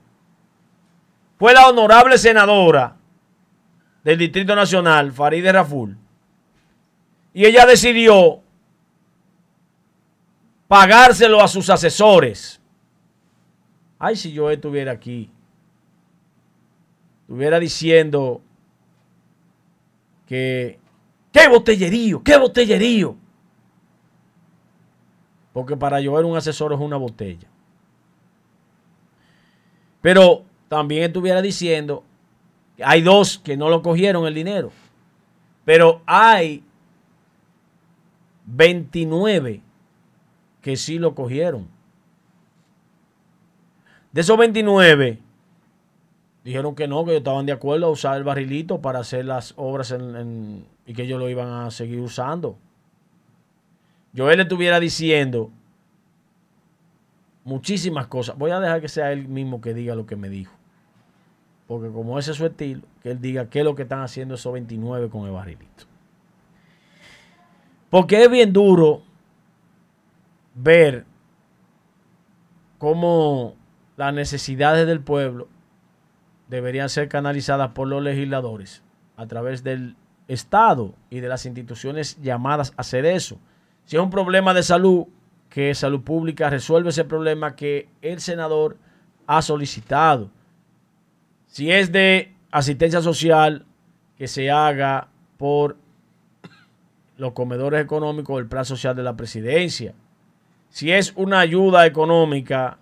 fue la honorable senadora del Distrito Nacional, Farideh Raful. Y ella decidió pagárselo a sus asesores. Ay, si yo estuviera aquí, estuviera diciendo que, qué botellerío, qué botellerío. Porque para llover un asesor es una botella. Pero también estuviera diciendo, hay dos que no lo cogieron el dinero. Pero hay 29 que sí lo cogieron. De esos 29, dijeron que no, que estaban de acuerdo a usar el barrilito para hacer las obras en- en- y que ellos lo iban a seguir usando. Yo él le estuviera diciendo muchísimas cosas. Voy a dejar que sea él mismo que diga lo que me dijo. Porque como ese es su estilo, que él diga qué es lo que están haciendo esos 29 con el barrilito. Porque es bien duro ver cómo las necesidades del pueblo deberían ser canalizadas por los legisladores a través del Estado y de las instituciones llamadas a hacer eso. Si es un problema de salud, que salud pública resuelve ese problema que el senador ha solicitado. Si es de asistencia social, que se haga por los comedores económicos del plan social de la presidencia. Si es una ayuda económica,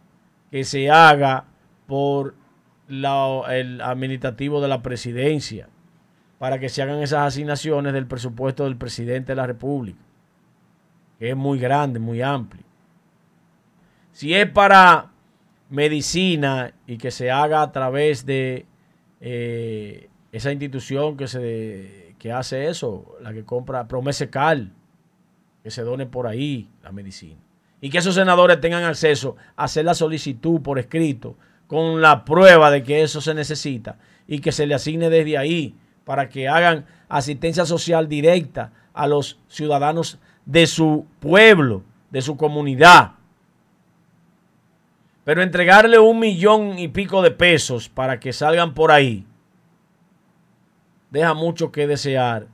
que se haga por la- el administrativo de la presidencia, para que se hagan esas asignaciones del presupuesto del presidente de la República, que es muy grande, muy amplio. Si es para medicina y que se haga a través de eh, esa institución que se que hace eso, la que compra Promesecal, que se done por ahí la medicina. Y que esos senadores tengan acceso a hacer la solicitud por escrito con la prueba de que eso se necesita y que se le asigne desde ahí para que hagan asistencia social directa a los ciudadanos de su pueblo, de su comunidad. Pero entregarle un millón y pico de pesos para que salgan por ahí deja mucho que desear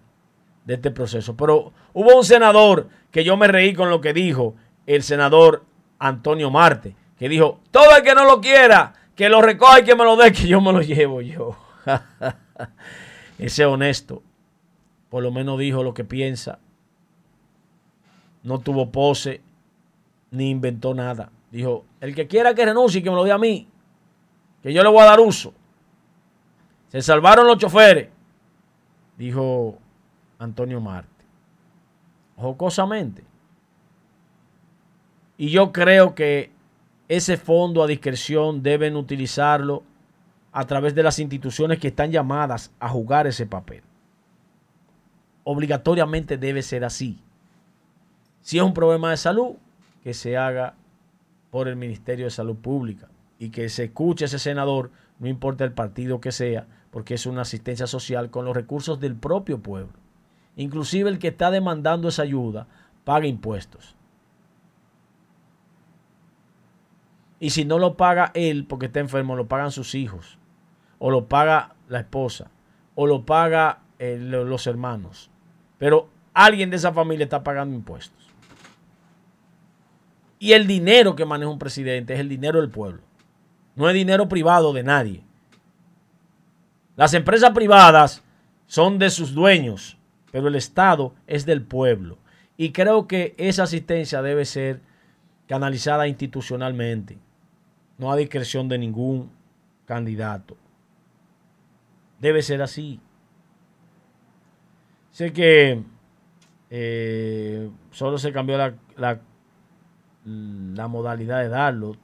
de este proceso. Pero hubo un senador que yo me reí con lo que dijo el senador Antonio Marte, que dijo, todo el que no lo quiera, que lo recoja y que me lo dé, que yo me lo llevo yo. Ese honesto, por lo menos dijo lo que piensa. No tuvo pose, ni inventó nada. Dijo, el que quiera que renuncie, que me lo dé a mí, que yo le voy a dar uso. Se salvaron los choferes, dijo Antonio Marte. Jocosamente. Y yo creo que ese fondo a discreción deben utilizarlo a través de las instituciones que están llamadas a jugar ese papel. Obligatoriamente debe ser así. Si es un problema de salud, que se haga por el Ministerio de Salud Pública y que se escuche ese senador, no importa el partido que sea, porque es una asistencia social con los recursos del propio pueblo. Inclusive el que está demandando esa ayuda paga impuestos. Y si no lo paga él porque está enfermo, lo pagan sus hijos, o lo paga la esposa, o lo paga eh, los hermanos. Pero alguien de esa familia está pagando impuestos. Y el dinero que maneja un presidente es el dinero del pueblo. No es dinero privado de nadie. Las empresas privadas son de sus dueños, pero el Estado es del pueblo. Y creo que esa asistencia debe ser canalizada institucionalmente, no a discreción de ningún candidato. Debe ser así. Sé que eh, solo se cambió la, la, la, modalidad de darlo.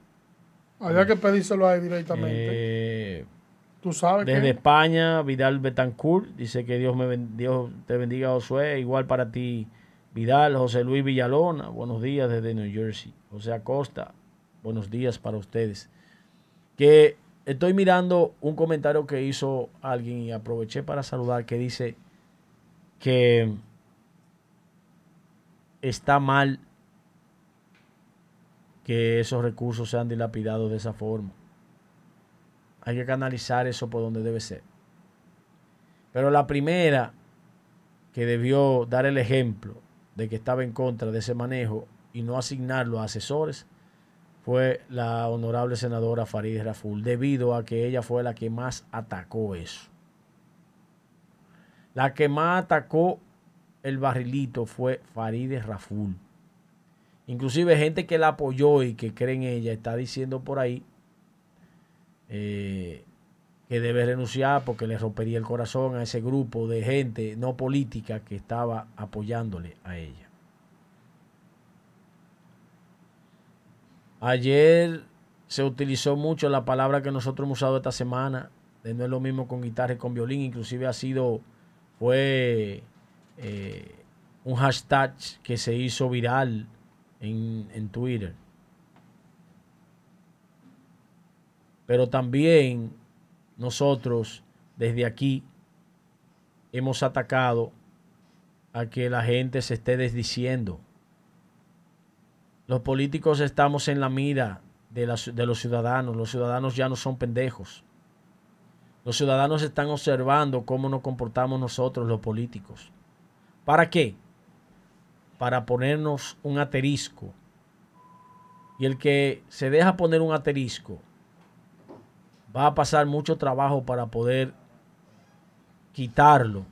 Había que pedírselo ahí directamente. Eh, Tú sabes Desde España, Vidal Betancourt dice que Dios, me, Dios te bendiga, Josué. Igual para ti, Vidal, José Luis Villalona. Buenos días desde New Jersey. José Acosta, buenos días para ustedes. Que estoy mirando un comentario que hizo alguien y aproveché para saludar que dice que está mal que esos recursos sean dilapidados de esa forma. Hay que canalizar eso por donde debe ser. Pero la primera que debió dar el ejemplo de que estaba en contra de ese manejo y no asignarlo a asesores fue la honorable senadora Farideh Raful, debido a que ella fue la que más atacó eso. La que más atacó el barrilito fue Farideh Raful. Inclusive gente que la apoyó y que cree en ella está diciendo por ahí eh, que debe renunciar porque le rompería el corazón a ese grupo de gente no política que estaba apoyándole a ella. Ayer se utilizó mucho la palabra que nosotros hemos usado esta semana, de no es lo mismo con guitarra y con violín, inclusive ha sido, fue eh, un hashtag que se hizo viral en, en Twitter. Pero también nosotros desde aquí hemos atacado a que la gente se esté desdiciendo. Los políticos estamos en la mira de, los ciudadanos. Los ciudadanos ya no son pendejos. Los ciudadanos están observando cómo nos comportamos nosotros, los políticos. ¿Para qué? Para ponernos un aterisco. Y el que se deja poner un aterisco va a pasar mucho trabajo para poder quitarlo.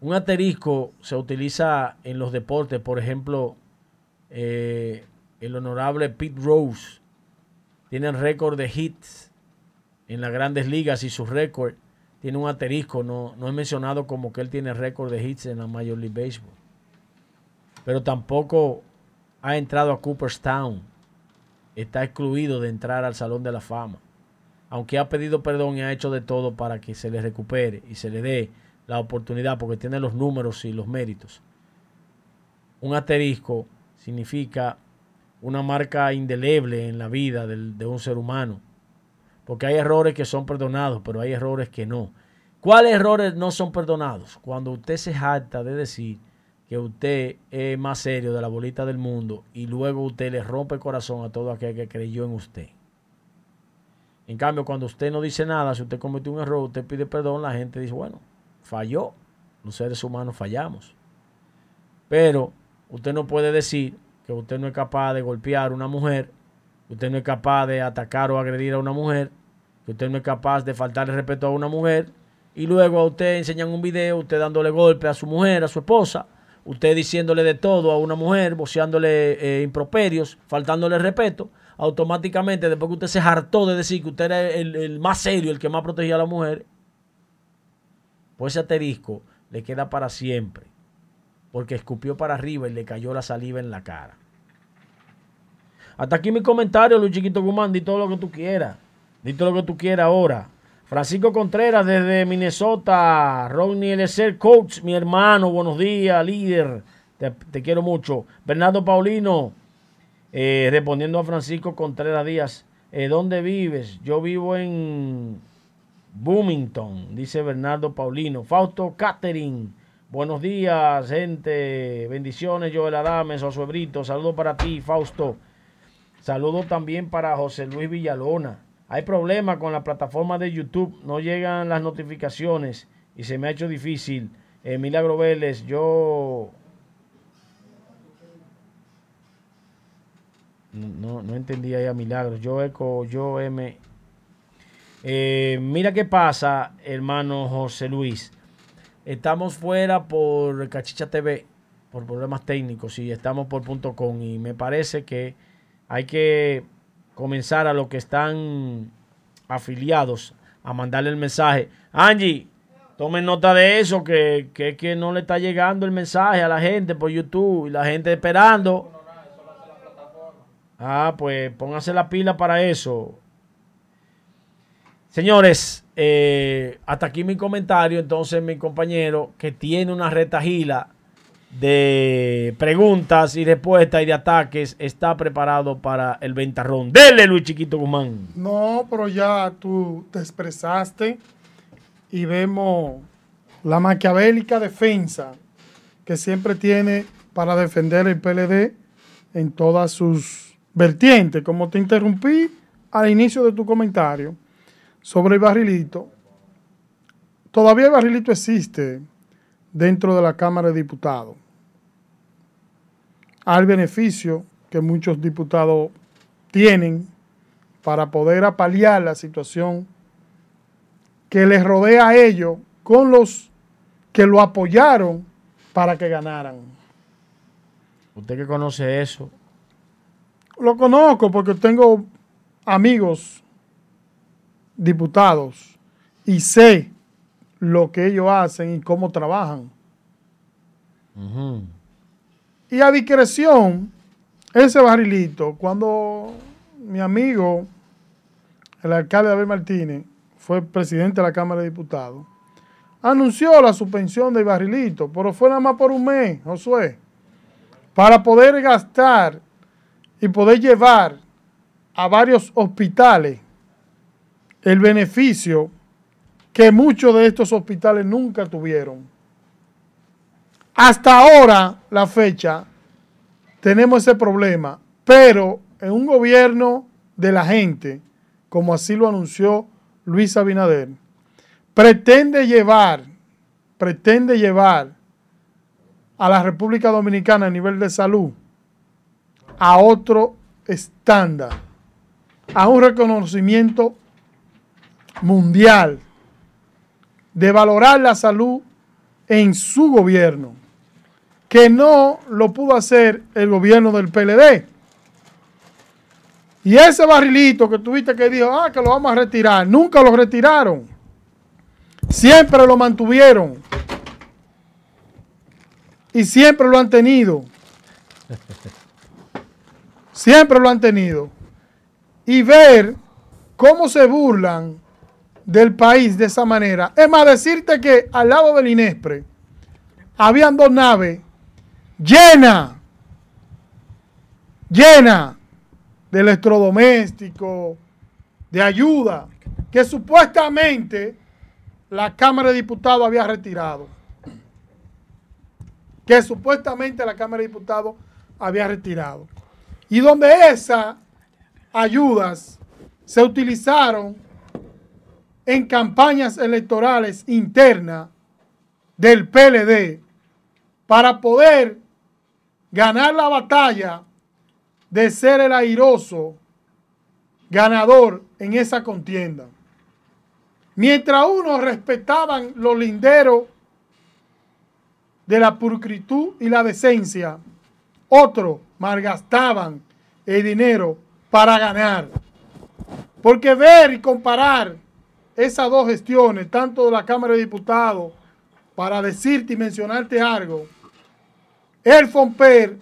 Un asterisco se utiliza en los deportes, por ejemplo, eh, el honorable Pete Rose tiene récord de hits en las grandes ligas y su récord tiene un asterisco. No, no he mencionado como que él tiene récord de hits en la Major League Baseball. Pero tampoco ha entrado a Cooperstown está excluido de entrar al Salón de la Fama. Aunque ha pedido perdón y ha hecho de todo para que se le recupere y se le dé la oportunidad porque tiene los números y los méritos. Un asterisco significa una marca indeleble en la vida de un ser humano. Porque hay errores que son perdonados, pero hay errores que no. ¿Cuáles errores no son perdonados? Cuando usted se jacta de decir que usted es más serio de la bolita del mundo y luego usted le rompe el corazón a todo aquel que creyó en usted. En cambio, cuando usted no dice nada, si usted cometió un error, usted pide perdón, la gente dice, bueno, falló. los seres humanos fallamos. Pero usted no puede decir que usted no es capaz de golpear a una mujer, que usted no es capaz de atacar o agredir a una mujer, que usted no es capaz de faltarle respeto a una mujer, y luego a usted enseñan un video, usted dándole golpe a su mujer, a su esposa, usted diciéndole de todo a una mujer, voceándole eh, improperios, faltándole respeto, automáticamente después que usted se hartó de decir que usted era el, el más serio, el que más protegía a la mujer, pues ese asterisco le queda para siempre, porque escupió para arriba y le cayó la saliva en la cara. Hasta aquí mi comentario, Luis Chiquito Guzmán, di todo lo que tú quieras, di todo lo que tú quieras ahora. Francisco Contreras desde Minnesota, Rodney Eliezer Coach, mi hermano, buenos días, líder, te, te quiero mucho. Bernardo Paulino, eh, respondiendo a Francisco Contreras Díaz, eh, ¿dónde vives? Yo vivo en Bloomington, dice Bernardo Paulino. Fausto Catering, buenos días, gente, bendiciones, Joel Adames, Josué Brito, saludo para ti, Fausto. Saludo también para José Luis Villalona. Hay problemas con la plataforma de YouTube, no llegan las notificaciones y se me ha hecho difícil. Milagro Vélez, yo no, no entendí ahí a Milagro. Yo eco, yo M. Eh, mira qué pasa, hermano José Luis. Estamos fuera por Cachicha TV, por problemas técnicos, y estamos por punto com. Y me parece que hay que comenzar a los que están afiliados a mandarle el mensaje. Angie, tomen nota de eso, que, que, que no le está llegando el mensaje a la gente por YouTube y la gente esperando. Ah, pues pónganse la pila para eso. Señores, eh, hasta aquí mi comentario. Entonces, mi compañero que tiene una retajila de preguntas y respuestas y de ataques está preparado para el ventarrón. Dele, Luis Chiquito Guzmán. No, pero ya tú te expresaste y vemos la maquiavélica defensa que siempre tiene para defender el PLD en todas sus vertientes. Como te interrumpí al inicio de tu comentario sobre el barrilito, todavía el barrilito existe dentro de la Cámara de Diputados al beneficio que muchos diputados tienen para poder apalear la situación que les rodea a ellos con los que lo apoyaron para que ganaran. Usted que conoce eso. Lo conozco porque tengo amigos diputados y sé lo que ellos hacen y cómo trabajan. Y a discreción, ese barrilito, cuando mi amigo, el alcalde David Martínez, fue presidente de la Cámara de Diputados, anunció la suspensión del barrilito, pero fue nada más por un mes, Josué, para poder gastar y poder llevar a varios hospitales el beneficio que muchos de estos hospitales nunca tuvieron. Hasta ahora, la fecha, tenemos ese problema, pero en un gobierno de la gente, como así lo anunció Luis Abinader, pretende llevar, pretende llevar a la República Dominicana a nivel de salud a otro estándar, a un reconocimiento mundial de valorar la salud en su gobierno, que no lo pudo hacer el gobierno del PLD. Y ese barrilito que tuviste que dijo, ah, que lo vamos a retirar, nunca lo retiraron. Siempre lo mantuvieron. Y siempre lo han tenido. Siempre lo han tenido. Y ver cómo se burlan del país de esa manera. Es más, decirte que al lado del INESPRE habían dos naves llenas, llenas de electrodomésticos, de ayuda, que supuestamente la Cámara de Diputados había retirado. Que supuestamente la Cámara de Diputados había retirado. Y donde esas ayudas se utilizaron en campañas electorales internas del PLD para poder ganar la batalla de ser el airoso ganador en esa contienda. Mientras unos respetaban los linderos de la pulcritud y la decencia, otros malgastaban el dinero para ganar. Porque ver y comparar esas dos gestiones, tanto de la Cámara de Diputados, para decirte y mencionarte algo, el FOMPER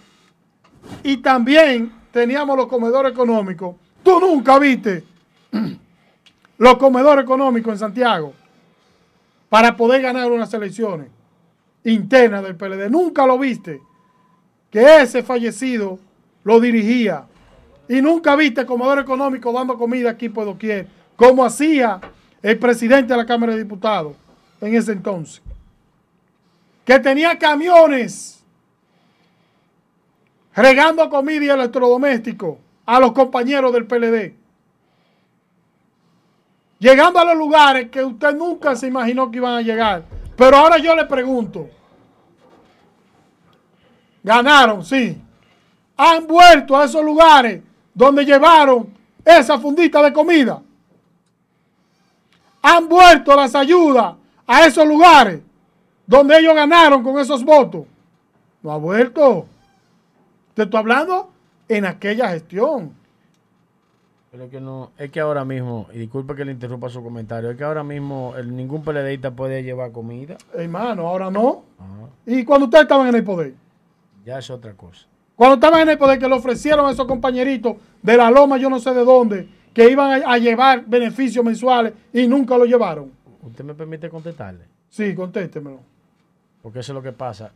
y también teníamos los comedores económicos. Tú nunca viste los comedores económicos en Santiago para poder ganar unas elecciones internas del PLD. Nunca lo viste. Que ese fallecido lo dirigía. Y nunca viste comedor económico dando comida aquí por doquier, como hacía el presidente de la Cámara de Diputados en ese entonces. Que tenía camiones regando comida y electrodomésticos a los compañeros del PLD. Llegando a los lugares que usted nunca se imaginó que iban a llegar. Pero ahora yo le pregunto. Ganaron, sí. Han vuelto a esos lugares donde llevaron esa fundita de comida. Han vuelto las ayudas a esos lugares donde ellos ganaron con esos votos. No ha vuelto. Te estoy hablando en aquella gestión. Pero es que no, es que ahora mismo, y disculpe que le interrumpa su comentario, es que ahora mismo el, ningún PLDista puede llevar comida. Hermano, ahora no. ¿Y cuando ustedes estaban en el poder? Ya es otra cosa. Cuando estaban en el poder, que le ofrecieron a esos compañeritos de la loma, yo no sé de dónde, que iban a, a llevar beneficios mensuales y nunca lo llevaron. ¿Usted me permite contestarle? Sí, contéstemelo. Porque eso es lo que pasa.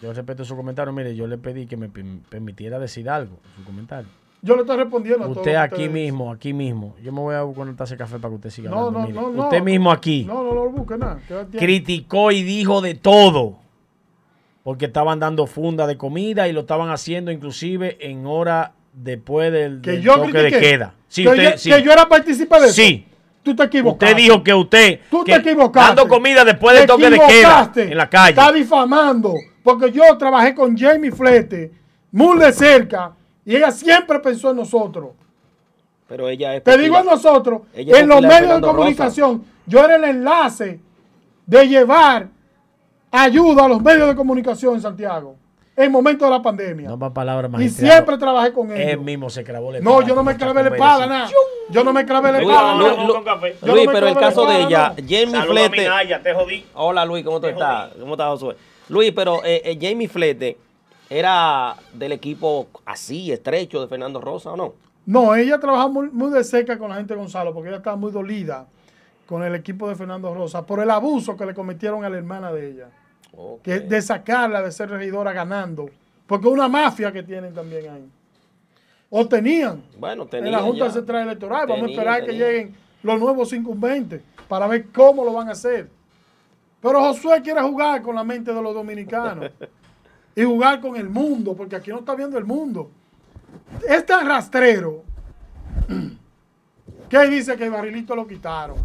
Yo respeto su comentario. Mire, yo le pedí que me perm- permitiera decir algo en su comentario. Yo le estoy respondiendo a Usted aquí ustedes- mismo, aquí mismo. Yo me voy a buscar una taza de café para que usted siga No, hablando. no, Mire, no, no. Usted mismo aquí No, no, lo busque nada. criticó y dijo de todo. Porque estaban dando funda de comida y lo estaban haciendo inclusive en hora después del, Que del yo toque de queda. Sí, que, usted, yo, sí. que yo era partícipe de eso. Sí. Tú te equivocaste. Usted dijo que usted Tú que te equivocaste. dando comida después del toque de queda equivocaste. en la calle. Está difamando. Porque yo trabajé con Jamie Flete muy de cerca y ella siempre pensó en nosotros. Pero ella es Te digo a nosotros, Ella en los medios de Rosa. comunicación, yo era el enlace de llevar ayuda a los medios de comunicación en Santiago en momento de la pandemia. No más palabras y magistrales. siempre trabajé con Él ellos. mismo se clavó la No, espada yo no me clavé la espada, nada. Yo no me clavé la espada. Luis, nada. Luis, no pero el caso de ella, no. Jamie Flete. Minaya, te jodí. Hola Luis, ¿cómo tú estás? ¿Cómo estás, Josué? Luis, pero eh, eh, Jamie Flete era del equipo así, estrecho de Fernando Rosa, ¿o no? No, ella trabajaba muy, muy de cerca con la gente de Gonzalo porque ella estaba muy dolida con el equipo de Fernando Rosa por el abuso que le cometieron a la hermana de ella. Ok. Que de sacarla de ser regidora ganando. Porque es una mafia que tienen también ahí. O tenían Bueno, en la Junta ya. Central Electoral. Vamos a esperar que lleguen los nuevos incumbentes para ver cómo lo van a hacer. Pero Josué quiere jugar con la mente de los dominicanos y jugar con el mundo, porque aquí no está viendo el mundo. Es tan rastrero que dice que el barrilito lo quitaron.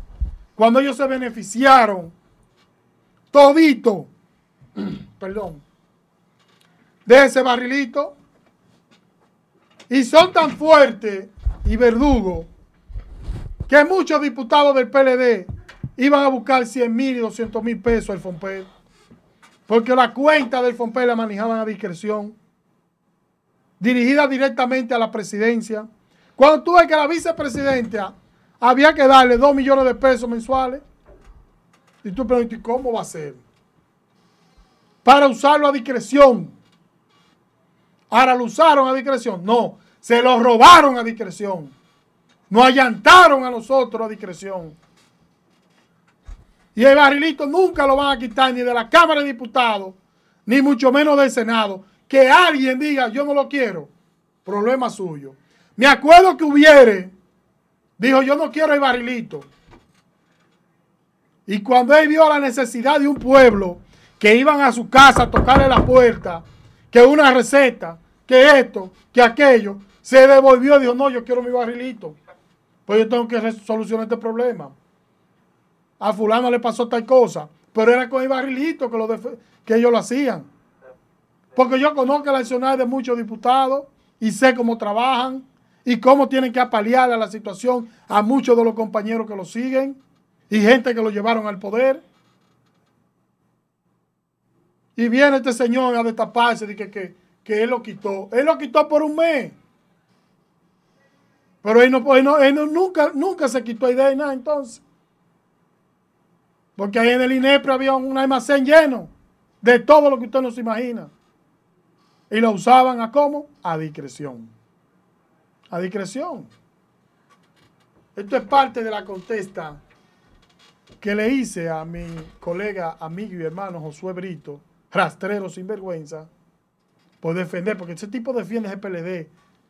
Cuando ellos se beneficiaron, todito, perdón, de ese barrilito, y son tan fuertes y verdugos que muchos diputados del PLD iban a buscar 100 mil y 200 mil pesos al FOMPEL. Porque la cuenta del FOMPEL la manejaban a discreción, dirigida directamente a la presidencia. Cuando tú ves que la vicepresidenta había que darle 2 millones de pesos mensuales, y tú preguntas, ¿y cómo va a ser? Para usarlo a discreción. Ahora lo usaron a discreción. No, se lo robaron a discreción. Nos allantaron a nosotros a discreción. Y el barrilito nunca lo van a quitar ni de la Cámara de Diputados, ni mucho menos del Senado. Que alguien diga, yo no lo quiero, problema suyo. Me acuerdo que hubiere, dijo, yo no quiero el barrilito. Y cuando él vio la necesidad de un pueblo que iban a su casa a tocarle la puerta, que una receta, que esto, que aquello, se devolvió y dijo, no, yo quiero mi barrilito. Pues yo tengo que solucionar este problema. A fulano le pasó tal cosa. pero era con el barrilito que ellos lo hacían. Porque yo conozco el accionar de muchos diputados y sé cómo trabajan y cómo tienen que apalear a la situación a muchos de los compañeros que lo siguen y gente que lo llevaron al poder. Y viene este señor a destaparse de que, que, que él lo quitó. Él lo quitó por un mes. Pero él, no, él, no- él no- nunca, nunca se quitó idea de nada entonces. Porque ahí en el INEPRE había un almacén lleno de todo lo que usted no se imagina. Y lo usaban a cómo? A discreción. A discreción. Esto es parte de la contesta que le hice a mi colega, amigo y hermano Josué Brito, rastrero sin vergüenza, por defender, porque ese tipo defiende ese PLD,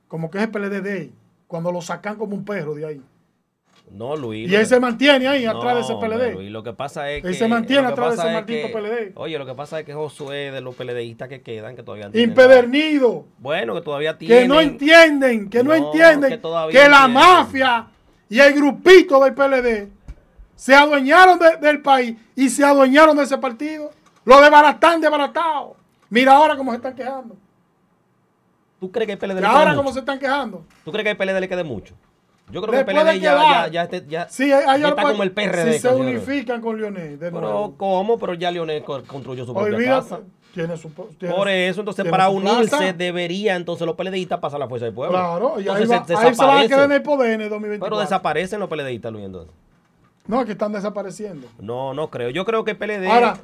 como que es el PLD de él, cuando lo sacan como un perro de ahí. No, Luis. Y él se mantiene ahí atrás de ese PLD. Luis, lo que pasa es que. Él se mantiene atrás de ese es que- maldito PLD. Oye, lo que pasa es que Josué de los PLDistas que quedan, que todavía tienen. Impedernido. Bueno, que todavía tienen. que no entienden, que no, No, entienden que la mafia y el grupito del PLD se adueñaron de- del país y se adueñaron de ese partido. Lo desbaratan, desbaratado. Mira ahora cómo se están quejando. ¿Tú crees que el PLD le ahora cómo se están quejando. ¿Tú crees que el PLD le quede mucho? Yo creo Le que el PLD puede ya, ya, ya, este- ya- Sí, está le como el puede- PRD. Si se unifican con Leonel de Pero, nuevo. ¿cómo? Pero ya Leonel co- construyó su propia Olvídate, casa. tiene su, tiene Por eso, entonces, para unirse, plaza. debería entonces los PLDistas pasar a la fuerza del pueblo. Claro, y ahí, Entonces va- se- ahí se van a quedar en el poder en el 2024. Pero desaparecen los PLDistas, Luis, entonces. No, que están desapareciendo. No, no creo. Yo creo que el PLD. Ahora,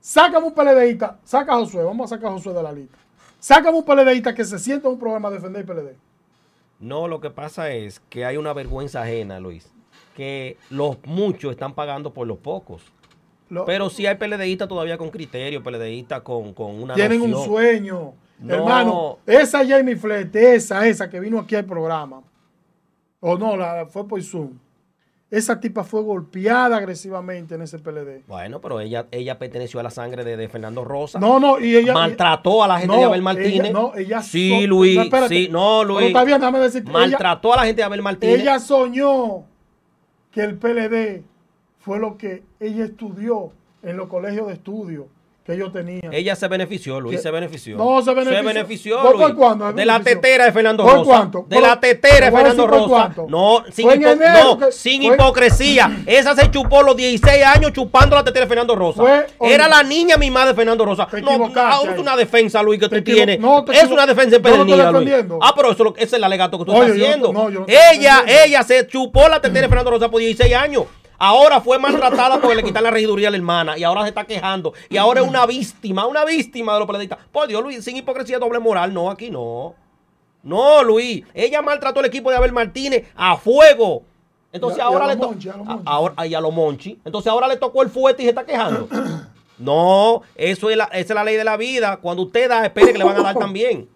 sácame un PLDista, saca a Josué, vamos a sacar a Josué de la lista. Sácame un PLDista que se sienta en un problema a defender el PLD. No, lo que pasa es que hay una vergüenza ajena, Luis. Que los muchos están pagando por los pocos. Lo- Pero sí hay PLDistas todavía con criterio, PLDistas con, con una tienen un sueño. No. Hermano, esa Jamie Flete, esa, esa que vino aquí al programa. O no, la, fue por Zoom. Esa tipa fue golpeada agresivamente en ese PLD. Bueno, pero ella, ella perteneció a la sangre de, de Fernando Rosa. No, no, y ella. Maltrató a la gente No, de Abel Martínez. ella- no, ella sí, so- Luis. no, espérate. sí, no, Luis. está bien, déjame decirte. ella- Maltrató a la gente de Abel Martínez. Ella soñó que el PLD fue lo que ella estudió en los colegios de estudio que ellos tenían. Ella se benefició, Luis, ¿Qué? se benefició. No, se benefició. Se benefició, ¿Por- por Luis. De la tetera de Fernando ¿Por Rosa. cuánto? De Por- la tetera de Fernando por Rosa. cuánto. No, sin, hipo- no, que- sin fue- hipocresía. Esa se chupó los 16 años chupando la tetera de Fernando Rosa. Fue- Era la niña mimada de Fernando Rosa. te No, es una defensa, Luis, que Te tú equivo- tienes. no, te es equivo- una defensa yo empedernida, Luis. Ah, pero eso ese es el alegato que tú Oye, estás yo haciendo. no, yo ella, ella se chupó la tetera de Fernando Rosa por 16 años. Ahora fue maltratada porque le quitaron la regiduría a la hermana y ahora se está quejando. Y ahora es una víctima, una víctima de los periodistas. Por Dios, Luis, sin hipocresía, doble moral. No, aquí no. No, Luis. Ella maltrató al equipo de Abel Martínez a fuego. Entonces Y a- y ahora a le tocó. A. Ahora, y los Monchi. Entonces ahora le tocó el fuerte y se está quejando. No, eso es la, esa es la ley de la vida. Cuando usted da, espere que le van a dar también.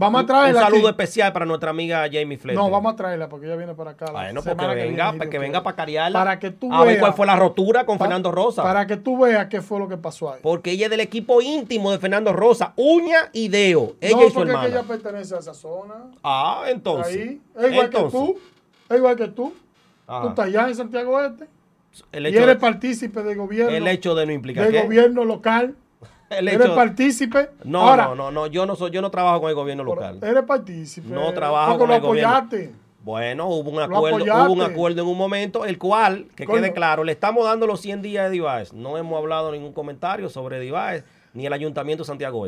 Vamos a Un traerla. saludo aquí. especial para nuestra amiga Jamie Flete. No, vamos a traerla porque ella viene para acá. Bueno, porque que venga, viene, para que venga para cariarla. Para que tú A ver veas. cuál fue la rotura con Fernando Rosa. Para que tú veas qué fue lo que pasó ahí. Porque ella es del equipo íntimo de Fernando Rosa. Uña y Deo. Ella no, y su porque es hermana. que ella pertenece a esa zona. Ah, entonces. ahí. Es igual entonces, que tú. Es igual que tú. Ajá. Tú estás allá en Santiago Este. El Y hecho, eres de, partícipe del gobierno. el hecho de no implicar del qué. gobierno local. El eres partícipe. no, Ahora, no, no, no, yo no soy, yo no trabajo con el gobierno local. Eres partícipe. No trabajo con el gobierno. apoyaste. Bueno, hubo un acuerdo, hubo un acuerdo en un momento, el cual, que Coño. quede claro, le estamos dando los 100 días de Divaez. No hemos hablado ningún comentario sobre Divaez ni el Ayuntamiento de Santiago.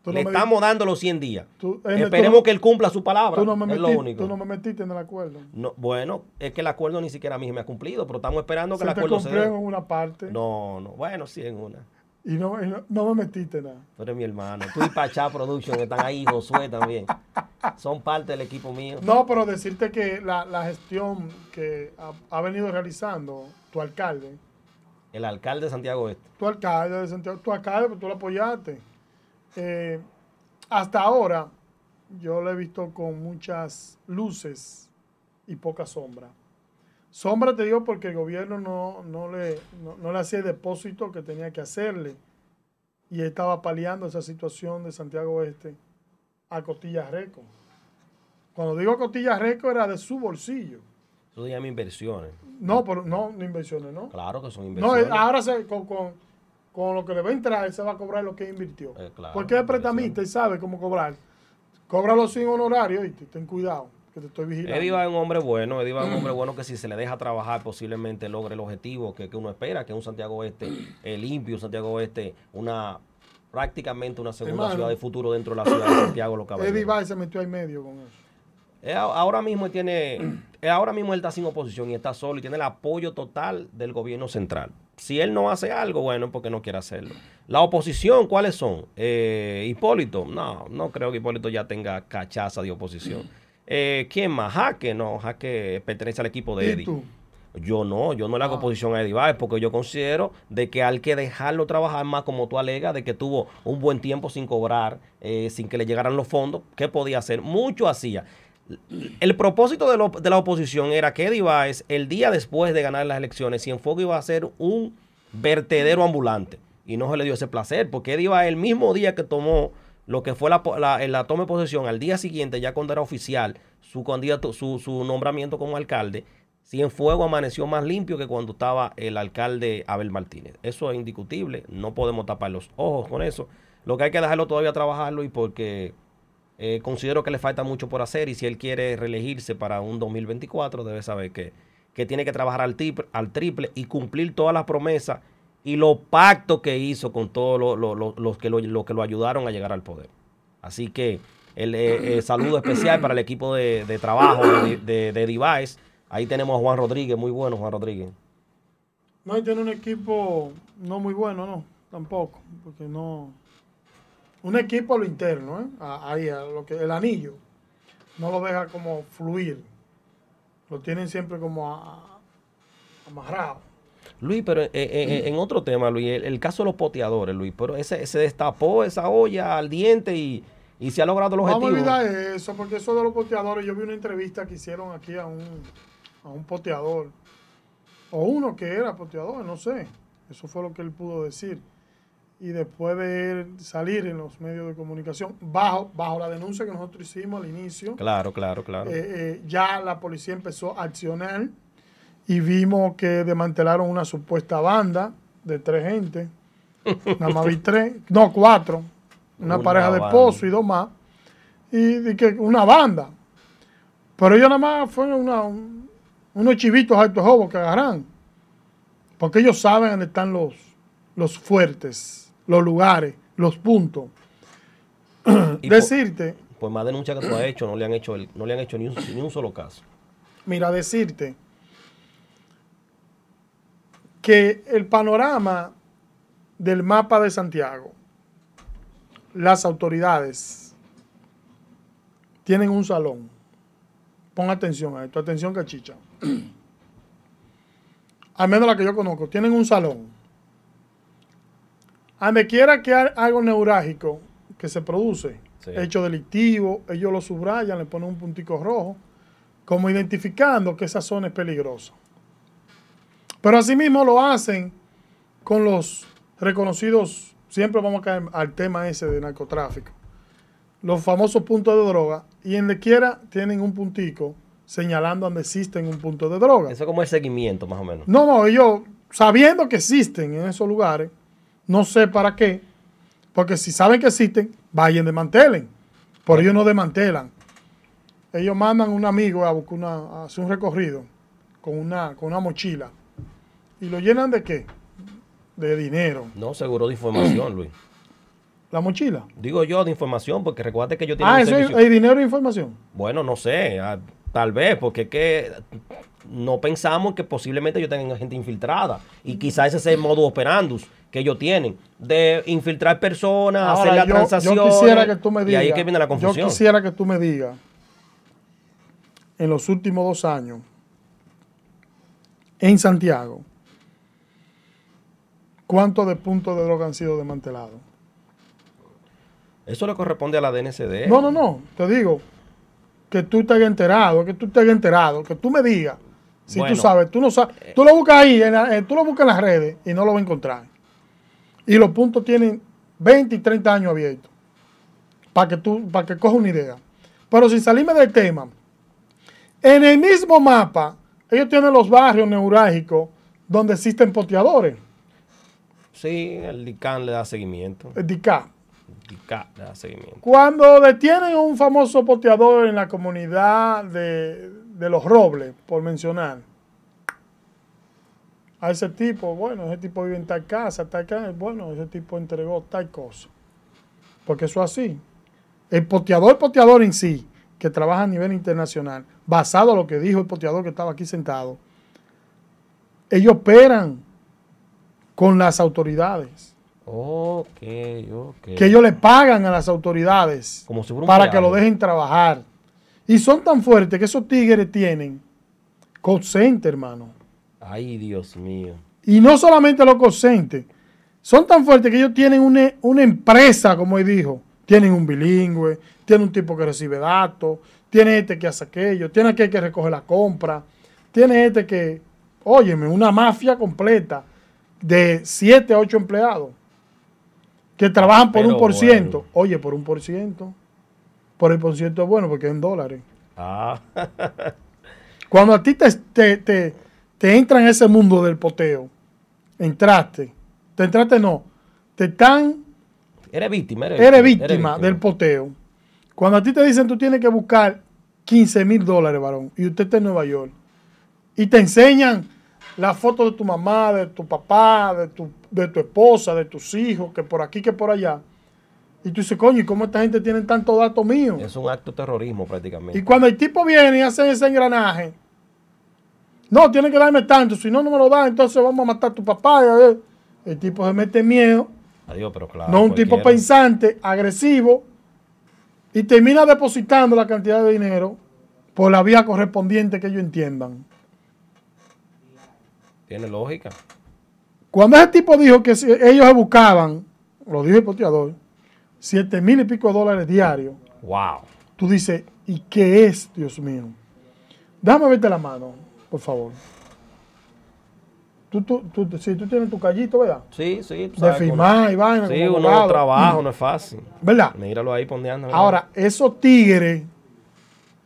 Tú no le estamos dando los 100 días. Tú- el- Esperemos tú que él cumpla su palabra. Tú no, me es lo único. tú no me metiste en el acuerdo. No, bueno, es que el acuerdo ni siquiera a mí me ha cumplido, pero estamos esperando que Se el acuerdo se dé. en una parte No, no, bueno, sí en una. Y no, y no, no me metiste nada. Tú eres mi hermano. Tú y Pachá Production están ahí, Josué también. Son parte del equipo mío. No, pero decirte que la, la gestión que ha, ha venido realizando tu alcalde, El alcalde de Santiago Oeste. tu alcalde de Santiago, tu alcalde, pues tú lo apoyaste. Eh, hasta ahora, yo lo he visto con muchas luces y poca sombra. Sombra te digo porque el gobierno no, no, le, no, no le hacía el depósito que tenía que hacerle y estaba paliando esa situación de Santiago Oeste a Costillas Reco. Cuando digo Costillas Reco era de su bolsillo. Eso se llama inversiones. No, pero no, no inversiones, ¿no? Claro que son No, inversiones. eh, ahora se, con, con, con lo que le va a entrar, él se va a cobrar lo que invirtió. Eh, claro, Porque es prestamista y sabe cómo cobrar. Cóbralo sin honorario y ten cuidado, que te estoy vigilando. Eddie va es un hombre bueno, Eddie va es un hombre bueno que si se le deja trabajar posiblemente logre el objetivo que, que uno espera, que es un Santiago Este eh, limpio, un Santiago Este, una prácticamente una segunda Hermano. ciudad de futuro dentro de la ciudad de Santiago, los Eddie caballeros. Baez se metió ahí medio con eso. Eh, Ahora mismo él tiene, eh, ahora mismo él está sin oposición y está solo y tiene el apoyo total del gobierno central. Si él no hace algo, bueno, es porque no quiere hacerlo. La oposición, ¿cuáles son? Eh, Hipólito, no, no creo que Hipólito ya tenga cachaza de oposición. Eh, ¿Quién más? Jaque, no, Jaque pertenece al equipo de ¿Y Eddie. tú? Yo no, yo no le hago Ah. oposición a Eddie Baez porque yo considero de que hay que dejarlo trabajar más como tú alegas, de que tuvo un buen tiempo sin cobrar, eh, sin que le llegaran los fondos. ¿Qué podía hacer? Mucho hacía. El propósito de, lo- de la oposición era que Eddie Baez, el día después de ganar las elecciones, Cienfuegos iba a ser un vertedero ambulante. Y no se le dio ese placer, porque Eddie Baez, el mismo día que tomó lo que fue la, la, la toma de posesión, al día siguiente, ya cuando era oficial su, candidato, su, su nombramiento como alcalde, Cienfuegos amaneció más limpio que cuando estaba el alcalde Abel Martínez. Eso es indiscutible, no podemos tapar los ojos con eso. Lo que hay que dejarlo todavía trabajarlo y porque eh, considero que le falta mucho por hacer y si él quiere reelegirse para un 2024 debe saber que, que tiene que trabajar al, al triple y cumplir todas las promesas y los pactos que hizo con todos lo- lo- lo- los, que lo, los que lo ayudaron a llegar al poder. Así que el eh, eh, saludo especial para el equipo de, de trabajo de, de, de Device. Ahí tenemos a Juan Rodríguez, muy bueno Juan Rodríguez. No, y tiene un equipo no muy bueno, no, tampoco, porque no... Un equipo a lo interno, ¿eh? A- Ahí, a lo que, el anillo, no lo deja como fluir. Lo tienen siempre como a- a- amarrado. Luis, pero eh, eh, eh, en otro tema, Luis, el, el caso de los poteadores, Luis, pero ese, se destapó esa olla al diente y, y se ha logrado el Vamos a objetivo. olvidar eso, porque eso de los poteadores, yo vi una entrevista que hicieron aquí a un, a un poteador, o uno que era poteador, no sé, eso fue lo que él pudo decir. Y después de él salir en los medios de comunicación, bajo, bajo la denuncia que nosotros hicimos al inicio, Claro, claro, claro. eh, ya la policía empezó a accionar y vimos que desmantelaron una supuesta banda de tres gente. Nada más vi tres, no, cuatro. Una, Una pareja de esposo y dos más. Y, que una banda. Pero ellos nada más fueron una- un- unos chivitos altos jobos que agarran. Porque ellos saben dónde están los, los fuertes, los lugares, los puntos. Y por- Decirte, Pues más denuncia que tú has hecho, no le han hecho, el- no le han hecho ni un, ni un solo caso. mira, decirte que el panorama del mapa de Santiago, las autoridades tienen un salón. Pon atención a esto, atención cachicha. Al menos la que yo conozco, tienen un salón. A donde quiera que hay algo neurálgico que se produce, Sí. hecho delictivo, ellos lo subrayan, le ponen un puntico rojo, como identificando que esa zona es peligrosa. Pero asimismo lo hacen con los reconocidos, siempre vamos a caer al tema ese de narcotráfico, los famosos puntos de droga, y en quiera tienen un puntico señalando donde existen un punto de droga. Eso es como el seguimiento, más o menos. No, no, ellos, sabiendo que existen en esos lugares, no sé para qué, porque si saben que existen, vayan, desmantelen. Pero ellos no desmantelan. Ellos mandan un amigo a buscar una, a hacer un recorrido con una, con una mochila. ¿Y lo llenan de qué? De dinero. No, seguro de información, Luis. La mochila. Digo yo de información, porque recuerda que yo tengo Ah, un eso servicio. hay dinero e información. Bueno, no sé, ah, tal vez, porque es que no pensamos que posiblemente ellos tengan gente infiltrada. Y quizás ese es el modo operandus que ellos tienen, de infiltrar personas, hacer Ahora, las yo, yo quisiera que tú me y digas. ahí es que viene la Yo confusión. quisiera que tú me digas, en los últimos dos años, en Santiago, ¿cuántos de puntos de droga han sido desmantelados? Eso le corresponde a la DNCD. No, no, no. Te digo que tú hayas enterado, que tú hayas enterado, que tú me digas. Si Bueno. tú sabes, tú no sabes. Tú lo buscas ahí, en la- eh, tú lo buscas en las redes y no lo vas a encontrar. Y los puntos tienen 20 y 30 años abiertos. Para que tú, para que cojas una idea. Pero sin salirme del tema, en el mismo mapa ellos tienen los barrios neurálgicos donde existen poteadores, Sí, el DICAN le da seguimiento. el DICA. El DICAN le da seguimiento. Cuando detienen a un famoso poteador en la comunidad de, de Los Robles, por mencionar, a ese tipo, bueno, ese tipo vive en tal casa, tal casa, bueno, ese tipo entregó tal cosa. Porque eso es así. El poteador, poteador en sí, que trabaja a nivel internacional, basado a lo que dijo el poteador que estaba aquí sentado, ellos operan con las autoridades. Ok, ok. que ellos le pagan a las autoridades Como si fuera un para que lo dejen trabajar. Y son tan fuertes que esos tigres tienen call center, hermano. Ay, Dios mío. Y no solamente los call center, son tan fuertes que ellos tienen una, una empresa, como él dijo. Tienen un bilingüe, tienen un tipo que recibe datos, tiene este que hace aquello, tiene aquel que recoge la compra, tiene este que, óyeme, una mafia completa de 7 a 8 empleados que trabajan por Pero un por ciento. Oye, por un por ciento. Por el por ciento es bueno porque es en dólares. Ah, Cuando a ti te, te, te- te entra en ese mundo del poteo, entraste, te entraste no, te están, eres víctima. Eres, eres víctima del poteo. Cuando a ti te dicen tú tienes que buscar 15 mil dólares, varón, y usted está en Nueva York, y te enseñan la foto de tu mamá, de tu papá, de tu, de tu esposa, de tus hijos, que por aquí, que por allá, y tú dices, coño, ¿y cómo esta gente tiene tantos datos míos? Es un acto de terrorismo prácticamente. Y cuando el tipo viene y hace ese engranaje, no, tiene que darme tanto, si no, no me lo da, entonces vamos a matar a tu papá. ver. El tipo se mete miedo, Adiós, pero claro. no un tipo pensante, agresivo, y termina depositando la cantidad de dinero por la vía correspondiente que ellos entiendan. Tiene lógica. Cuando ese tipo dijo que si ellos se buscaban, lo dijo el poteador, siete mil y pico de dólares diarios, Wow. tú dices, ¿y qué es, Dios mío? Déjame verte la mano, por favor. Tú, tú, tú, sí, tú tienes tu callito, ¿verdad? Sí, sí. De firmar y vaina. Sí, uno abogado. trabaja, no es fácil. ¿Verdad? Míralo ahí pondeando. Ahora, esos tigres,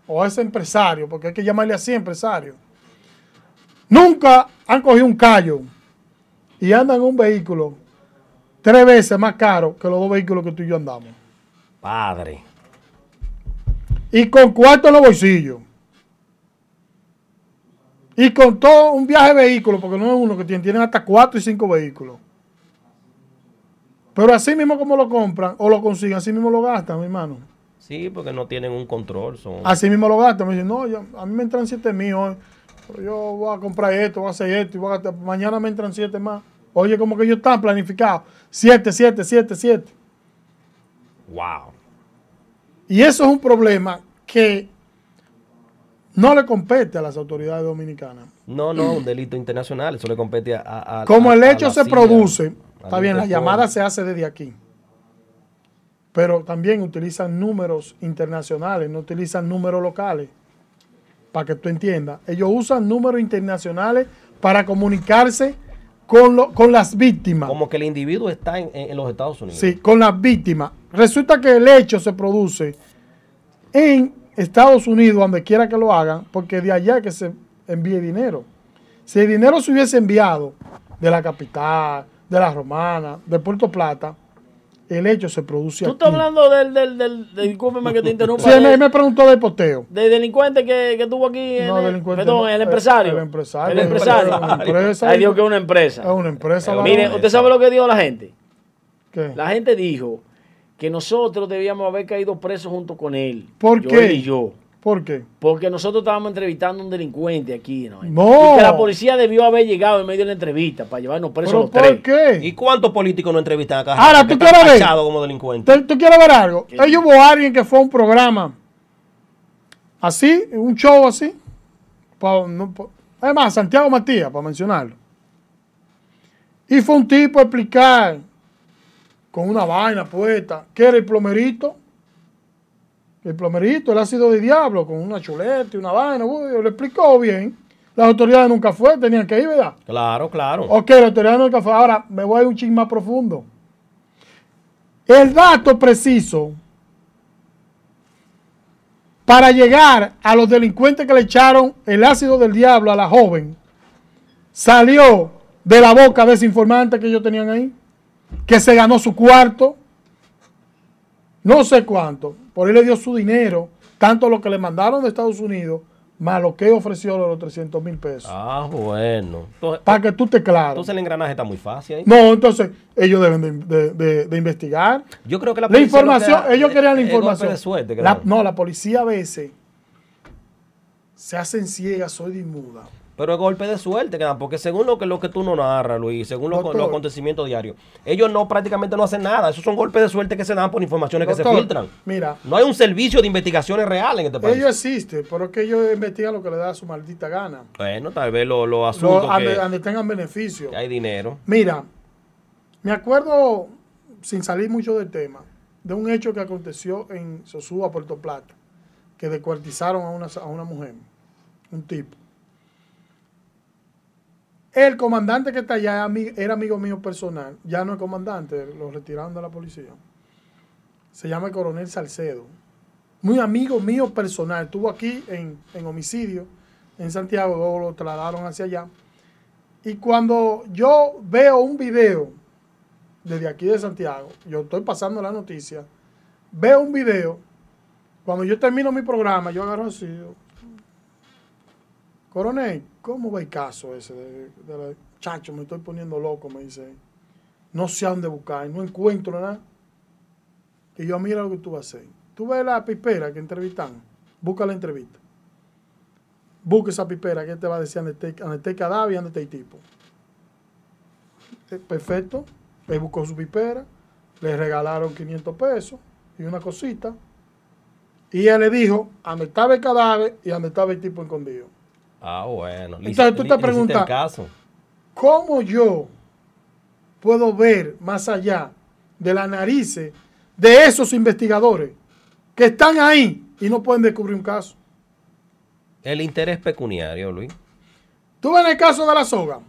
o ese empresario, porque hay que llamarle así empresario, nunca han cogido un callo y andan en un vehículo tres veces más caro que los dos vehículos que tú y yo andamos. Padre. y con cuarto en los bolsillos. Y con todo un viaje de vehículo, porque no es uno que tiene, tienen hasta cuatro y cinco vehículos. Pero así mismo como lo compran o lo consiguen, así mismo lo gastan, mi hermano. Sí, porque no tienen un control. Son... Así mismo lo gastan. Me dicen, no, yo- a mí me entran siete mil hoy. Yo voy a comprar esto, voy a hacer esto, y voy a gastar- mañana me entran siete más. Oye, como que ellos están planificados. Siete, siete, siete, siete. Wow. Y eso es un problema que no le compete a las autoridades dominicanas. No, no, un delito internacional. Eso le compete a. Como a- el hecho se CIA, produce, está bien, la llamada se hace desde aquí. Pero también utilizan números internacionales, no utilizan números locales. Para que tú entiendas. Ellos usan números internacionales para comunicarse con, lo- con las víctimas. Como que el individuo está en, en- los Estados Unidos. Sí, con las víctimas. Resulta que el hecho se produce en Estados Unidos, donde quiera que lo hagan, porque de allá que se envíe dinero. Si el dinero se hubiese enviado de la capital, de la romana, de Puerto Plata, el hecho se produce Tú aquí. estás hablando del, del, del, del- discúlpeme que te interrumpa, Sí, él me, de- él me preguntó del poteo. del delincuente que, que tuvo aquí, en No, el- delincuente perdón, no, el eh, empresario. el empresario. El empresario. Ay, Dios que es una empresa. Es una empresa. Pero. Mire, ¿usted sabe lo que dijo la gente? ¿Qué? La gente dijo que nosotros debíamos haber caído presos junto con él. ¿Por Yo qué? y yo. ¿Por qué? Porque nosotros estábamos entrevistando a un delincuente aquí. ¿no? No. Y que la policía debió haber llegado en medio de la entrevista para llevarnos presos ¿Pero los por tres. qué? ¿Y cuántos políticos no entrevistan acá? Ahora, ¿tú quieres ver? como delincuentes. ¿Tú, tú quieres ver algo? Ellos hubo alguien que fue a un programa así, un show así. pa- no, pa- además, Santiago Matías, para mencionarlo. Y fue un tipo a explicar con una vaina puesta que era el plomerito. El plomerito, el ácido de diablo, con una chuleta y una vaina. uy, lo explicó bien. Las autoridades nunca fue, tenían que ir, ¿verdad? Claro, claro. Ok, la autoridad nunca fue. Ahora me voy a ir un ching más profundo. El dato preciso para llegar a los delincuentes que le echaron el ácido del diablo a la joven, salió de la boca de ese informante que ellos tenían ahí, que se ganó su cuarto, no sé cuánto, por ahí le dio su dinero, tanto lo que le mandaron de Estados Unidos, más lo que ofreció los 300 mil pesos. Ah, bueno. Para que tú te claro. entonces el engranaje está muy fácil ahí. No, entonces ellos deben de, de- de- de investigar. Yo creo que la La policía lo información, da ellos querían la información. de suerte La- no, la policía a veces se hacen ciegas, soy de muda. Pero es golpe de suerte que dan, porque según lo que, lo que tú no narras, Luis, según lo- Doctor. los acontecimientos diarios, ellos no prácticamente no hacen nada. Esos son golpes de suerte que se dan por informaciones que se filtran. Mira, No hay un servicio de investigaciones reales en este país. ellos existen, pero es que ellos investigan lo que les da su maldita gana. Bueno, tal vez los Lo- asuntos Donde, que, donde tengan beneficio. que hay dinero. Mira, me acuerdo, sin salir mucho del tema, de un hecho que aconteció en Sosúa, Puerto Plata, que descuartizaron a una, a una mujer, un tipo. El comandante que está allá era ami- era amigo mío personal, ya no es comandante, lo retiraron de la policía. Se llama el coronel Salcedo. Muy amigo mío personal, estuvo aquí en, en homicidio en Santiago, luego lo trasladaron hacia allá. Y cuando yo veo un video desde aquí de Santiago, yo estoy pasando la noticia, veo un video, cuando yo termino mi programa, yo agarro así, coronel, ¿cómo va el caso ese? De, la- chacho, me estoy poniendo loco, me dice. No sé a dónde buscar, no encuentro nada. Y yo, mira lo que tú vas a hacer. Tú ves la pipera que entrevistan, busca la entrevista. Busca esa pipera que te va a decir dónde está, el cadáver y dónde está el tipo. Eh, Perfecto. Él buscó su pipera, le regalaron 500 pesos y una cosita. Y ella le dijo dónde estaba el cadáver y dónde estaba el tipo escondido. Ah, bueno. Entonces tú te preguntas- caso. ¿Cómo yo puedo ver más allá de las narices de esos investigadores que están ahí y no pueden descubrir un caso? El interés pecuniario, Luis. Tú en el caso de la soga.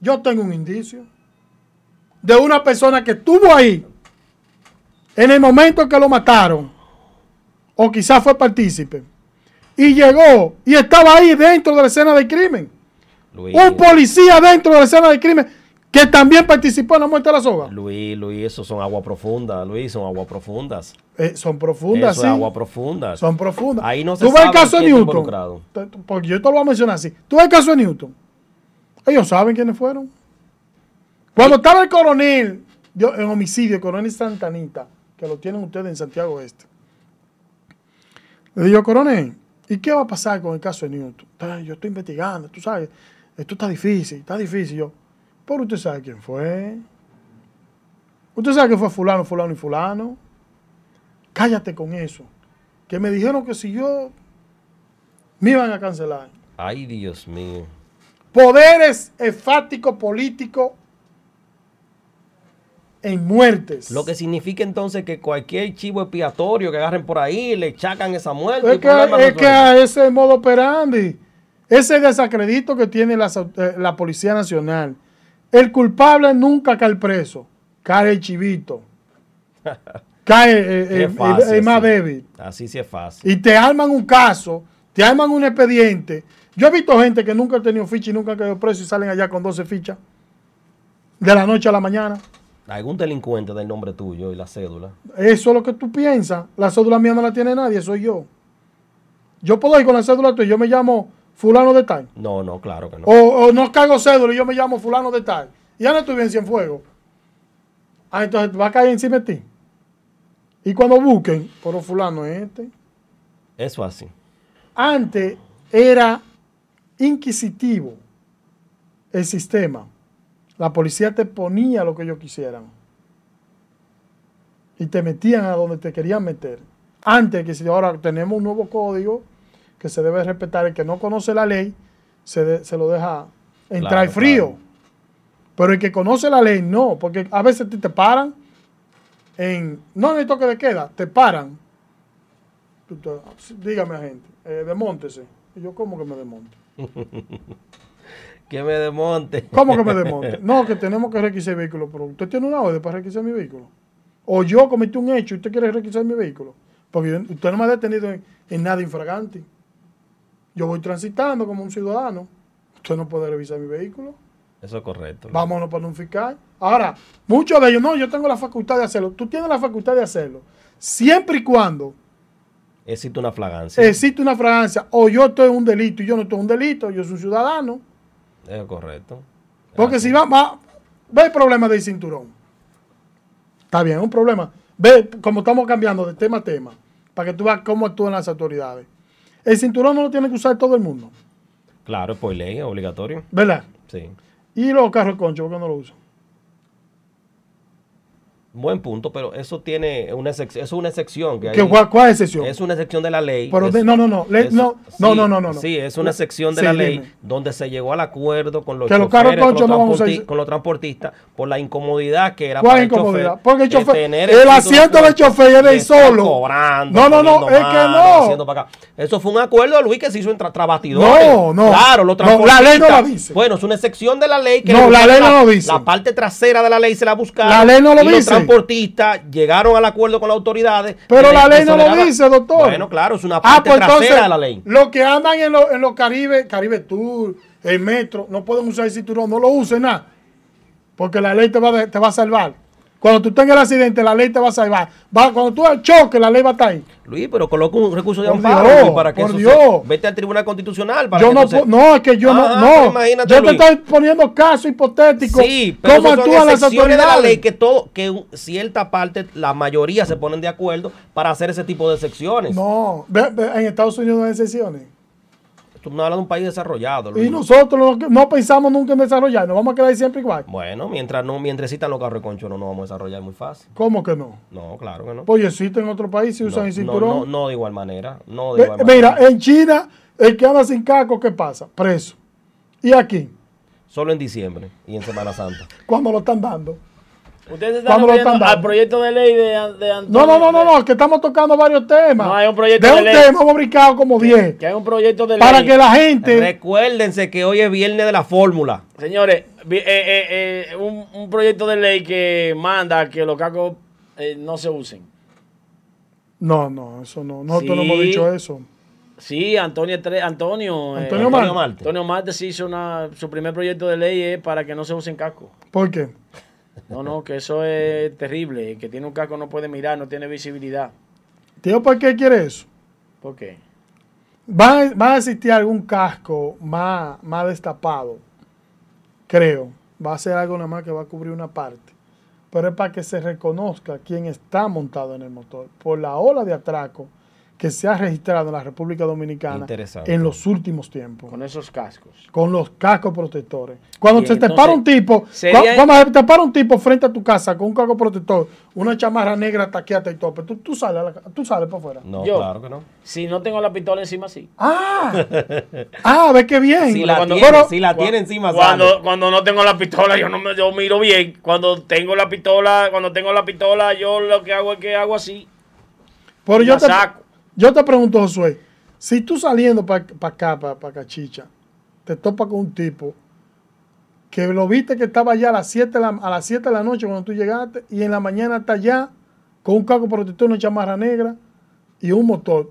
Yo tengo un indicio de una persona que estuvo ahí en el momento en que lo mataron, o quizás fue partícipe, y llegó y estaba ahí dentro de la escena del crimen. Luis, Un policía dentro de la escena del crimen que también participó en la muerte de la soga. Luis, Luis, esos son aguas profundas, Luis, son aguas profundas. Eh, son profundas, Eso sí. es aguas profundas. Son profundas. Ahí no se Tú ves el caso de Newton. Porque yo te lo voy a mencionar así. Tú ves el caso de Newton. Ellos saben quiénes fueron. Cuando estaba el coronel yo, en homicidio, el coronel Santanita, que lo tienen ustedes en Santiago Este, le digo, coronel, ¿y qué va a pasar con el caso de Newton? "Ah, Yo estoy investigando, tú sabes, esto está difícil, está difícil. Yo, pero usted sabe quién fue. Usted sabe que fue fulano, fulano y fulano. Cállate con eso. Que me dijeron que si yo me iban a cancelar. Ay, Dios mío. Poderes enfáticos políticos en muertes. Lo que significa entonces que cualquier chivo expiatorio que agarren por ahí le chacan esa muerte. es que, es que resuelto. a ese modo operandi, ese desacredito que tiene au- eh, la Policía Nacional, el culpable nunca cae preso, cae el chivito, cae eh, eh, el, fácil, el más débil. Así sí es fácil. y te arman un caso, te arman un expediente. Yo he visto gente que nunca ha tenido ficha y nunca ha caído preso y salen allá con 12 fichas. De la noche a la mañana. Algún delincuente del nombre tuyo y la cédula. Eso es lo que tú piensas. La cédula mía no la tiene nadie, soy yo. Yo puedo ir con la cédula tuya, yo me llamo fulano de tal. No, no, claro que no. O, o no cargo cédula y yo me llamo fulano de tal. Y ya no estoy bien Cienfuegos. Ah, entonces va a caer encima de ti. Y cuando busquen, pero fulano es este. Eso así. Antes era inquisitivo el sistema. La policía te ponía lo que ellos quisieran. Y te metían a donde te querían meter. Antes que si ahora tenemos un nuevo código que se debe respetar, el que no conoce la ley se, de- se lo deja entrar Claro, frío. claro. Pero el que conoce la ley no, porque a veces te, te paran en, no en el toque de queda, te paran. Dígame, agente, eh, demóntese. Y yo, ¿cómo que me desmonte? Que me desmonte. ¿Cómo que me desmonte? No, que tenemos que requisar el vehículo, pero usted tiene una orden para requisar mi vehículo. O yo cometí un hecho y usted quiere requisar mi vehículo. Porque yo- usted no me ha detenido en, en nada infragante. Yo voy transitando como un ciudadano. Usted no puede revisar mi vehículo. Eso es correcto. Vámonos para un fiscal. Ahora, muchos de ellos, no, yo tengo la facultad de hacerlo. Tú tienes la facultad de hacerlo. Siempre y cuando Existe una flagancia. existe una fragancia o yo estoy en un delito y yo no estoy en un delito, yo soy un ciudadano. Es correcto. Porque si va, va, ve el problema del cinturón. Está bien, es un problema. Ve como estamos cambiando de tema a tema, para que tú veas cómo actúan las autoridades. El cinturón no lo tiene que usar todo el mundo, Claro, es por ley, es obligatorio. ¿verdad? Sí. Y los carros conchos, ¿por qué no lo usan? Buen punto, pero eso tiene una excepción. Es una excepción. Que ¿Qué, hay- cuál, cuál es excepción? Es una excepción de la ley. Pero Es- de- no, no, no, le- es- no, sí, no, no, no, no. Sí, es una sección de Sí, la ley dime. donde se llegó al acuerdo con los con, los no transporti- con los transportistas por la incomodidad que era ¿Cuál para el incomodidad? chofer Porque el chofer- el título asiento del chofer y estar solo. cobrando, No, no, no, es que no. haciendo para acá. Eso fue un acuerdo, Luis, que se hizo entre trabajadores. No, no. Claro, los la ley no lo dice. Bueno, es una excepción de la ley que No, la ley no lo dice. La parte trasera de la ley se la buscaron. La ley no lo dice. Transportistas llegaron al acuerdo con las autoridades. Pero la le- ley no lo dice, doctor. Bueno, claro, es una Ah, parte pues trasera entonces, de la ley. los que andan en los en los Caribe, Caribe Tour, el metro, no pueden usar el cinturón, no lo usen nada. Porque la ley te va, te va a salvar. Cuando tú tengas el accidente, la ley te va a salvar. Va, cuando tú al choque, la ley va a estar ahí. Luis, pero coloca un recurso de amparo Dios, para que por eso Dios. se- vete al Tribunal Constitucional para Yo que no, pu- no, es que yo no, pero no. imagínate, Yo te Luis. estoy poniendo casos hipotéticos. Sí, pero ¿Cómo actúan las excepciones de autoridades? la ley que todo, que cierta parte, la mayoría se ponen de acuerdo para hacer ese tipo de secciones. No, en Estados Unidos no hay excepciones. Tú no hablas de un país desarrollado. Luis. Y nosotros no, pensamos nunca en desarrollar, nos vamos a quedar siempre igual. Bueno, mientras no, mientras existan los carros de concho, no nos vamos a desarrollar muy fácil. ¿Cómo que no? No, claro que no. Pues existe en otro país si no, usan el cinturón. no, no de igual manera. No de igual Mira, manera. en China, el que anda sin casco, ¿qué pasa? Preso. Y aquí, Solo en diciembre y en Semana Santa. cuando lo están dando. Ustedes están ¿Cuándo lo refiriendo están dando? al proyecto de ley de, de Antonio. No, no, no, no, no, que estamos tocando varios temas. No, hay un proyecto de de un ley. tema hemos brincado como 10. Que hay un proyecto de Para ley. que la gente. Recuérdense que hoy es viernes de la fórmula. Señores, eh, eh, eh, un, un proyecto de ley que manda que los cacos eh, no se usen. No, no, eso no. Nosotros no hemos dicho eso. Sí, Antonio, Antonio, eh, Antonio Antonio Marte. Marte. Antonio Marte sí hizo una, su primer proyecto de ley es para que no se usen cascos. ¿Por qué? No, no, que eso es terrible. El que tiene un casco no puede mirar, no tiene visibilidad. Tío, ¿por qué quiere eso? ¿Por qué? Va, a- va a existir algún casco más, más destapado, creo. Va a ser algo nada más que va a cubrir una parte. Pero es para que se reconozca quién está montado en el motor. Por la ola de atraco que se ha registrado en la República Dominicana en los últimos tiempos. Con esos cascos. Con los cascos protectores. Cuando Bien, se te entonces, para un tipo, cuando se te para un tipo frente a tu casa con un casco protector, una chamarra negra taqueata y tope, tú, tú sales, la tú sales para afuera. No, Yo. claro que no. Si no tengo la pistola encima, sí. Ah, ah, ve qué bien. Si la cuando- tiene, pero- si la tiene encima Cuando, sale. cuando no tengo la pistola, yo no me yo miro bien. Cuando tengo la pistola, cuando tengo la pistola, yo lo que hago es que hago así. Pero yo te, saco. Yo te pregunto, Josué, si tú saliendo para acá, para Cachicha, te topas con un tipo que lo viste que estaba allá a las 7 de la, a las 7 de la noche cuando tú llegaste y en la mañana está allá con un casco protector, una chamarra negra y un motor,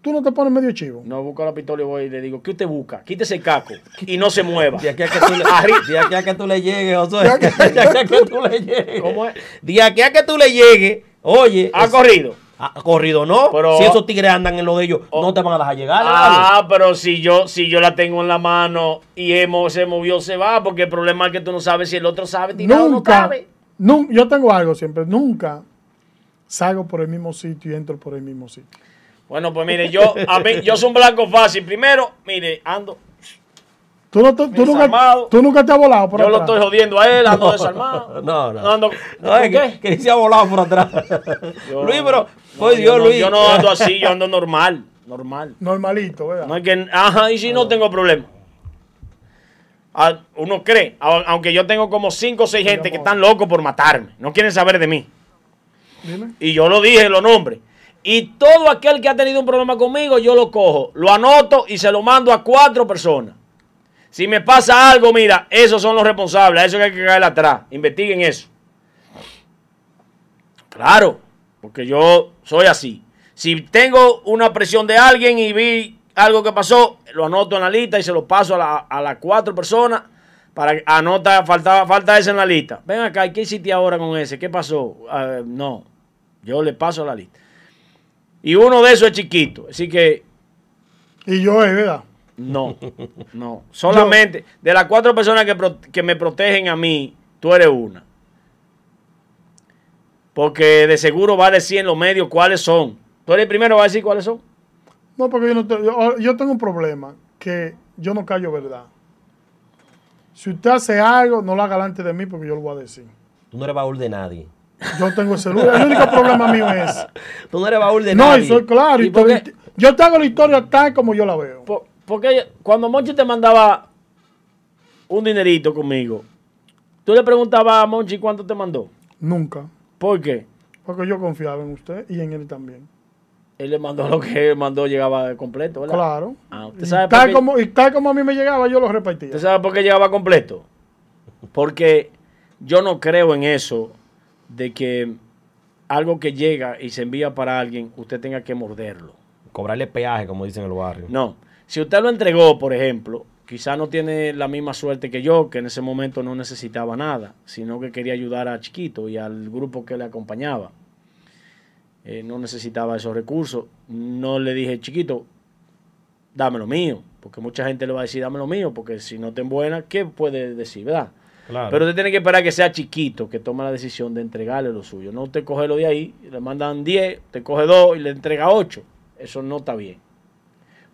tú no te pones medio chivo. No busco la pistola y voy y le digo, ¿qué usted busca? Quítese el casco y no se mueva. De aquí a que tú le, de aquí a que tú le llegues, Josué. De aquí a- De aquí a que tú le llegues. ¿Cómo es? De aquí a que tú le llegues, oye. ¿Ha es- corrido? Ha corrido, ¿no? Pero- si esos tigres andan en lo de ellos, no te van a dejar llegar. ¿vale? Ah, pero si yo, si yo la tengo en la mano y hemo- se movió, se va, porque el problema es que tú no sabes si el otro sabe tirar o no Nunca, sabe. yo tengo algo siempre, nunca salgo por el mismo sitio y entro por el mismo sitio. Bueno, pues mire, yo, a mí, yo soy un blanco fácil. Primero, mire, ando, Tú, no te- tú, nunca, tú nunca te has volado por yo lo atrás. estoy jodiendo a él, ando desarmado. No, no. ando, No, ¿por es qué? que, que se ha volado por atrás. Yo- Luis, pero, no, pues yo Dios, no, Luis. Yo no ando así, yo ando normal, normal. Normalito, ¿verdad? No es que, ajá, y si no tengo problema. Ah, Uno cree, a- aunque yo tengo como cinco o seis gente que están locos por matarme, no quieren saber de mí. Dime. Y yo lo dije, los nombres. Y todo aquel que ha tenido un problema conmigo, yo lo cojo, lo anoto y se lo mando a cuatro personas. Si me pasa algo, mira, esos son los responsables, a eso que hay que caer atrás. Investiguen eso. Claro, porque yo soy así. Si tengo una presión de alguien y vi algo que pasó, lo anoto en la lista y se lo paso a, la- a las cuatro personas para que anota, falta, falta ese en la lista. Ven acá, ¿y ¿qué hiciste ahora con ese? ¿Qué pasó? Ah, no, yo le paso la lista. Y uno de esos es chiquito, así que Y yo es, ¿verdad? no, no. Solamente de las cuatro personas que, pro- que me protegen a mí, tú eres una. Porque de seguro va a decir en los medios cuáles son. Tú eres el primero, va a decir cuáles son. No, porque yo, no te- yo, yo tengo un problema que yo no callo verdad. Si usted hace algo, no lo haga delante de mí porque yo lo voy a decir. Tú no eres baúl de nadie. Yo tengo ese lugar. El único problema mío es. Tú no eres baúl de No, nadie. y soy claro. Yo te hago la historia tal como yo la veo. Po- Porque cuando Monchi te mandaba un dinerito conmigo, tú le preguntabas a Monchi cuánto te mandó. Nunca. ¿Por qué? Porque yo confiaba en usted y en él también. Él le mandó lo que él mandó, llegaba completo, ¿verdad? Claro. Ah, ¿usted y, sabe por tal qué? como, y tal como a mí me llegaba, yo lo repartía. ¿Usted sabe por qué llegaba completo? Porque yo no creo en eso de que algo que llega y se envía para alguien, usted tenga que morderlo. Cobrarle peaje, como dicen en el barrio. No. Si usted lo entregó, por ejemplo, quizá no tiene la misma suerte que yo, que en ese momento no necesitaba nada, sino que quería ayudar a Chiquito y al grupo que le acompañaba. Eh, no necesitaba esos recursos. No le dije, Chiquito, dame lo mío, porque mucha gente le va a decir, dame lo mío, porque si no te buena, ¿qué puede decir, verdad? Claro. Pero usted tiene que esperar que sea chiquito que tome la decisión de entregarle lo suyo. No usted coge lo de ahí, le mandan 10, te coge 2 y le entrega 8. Eso no está bien.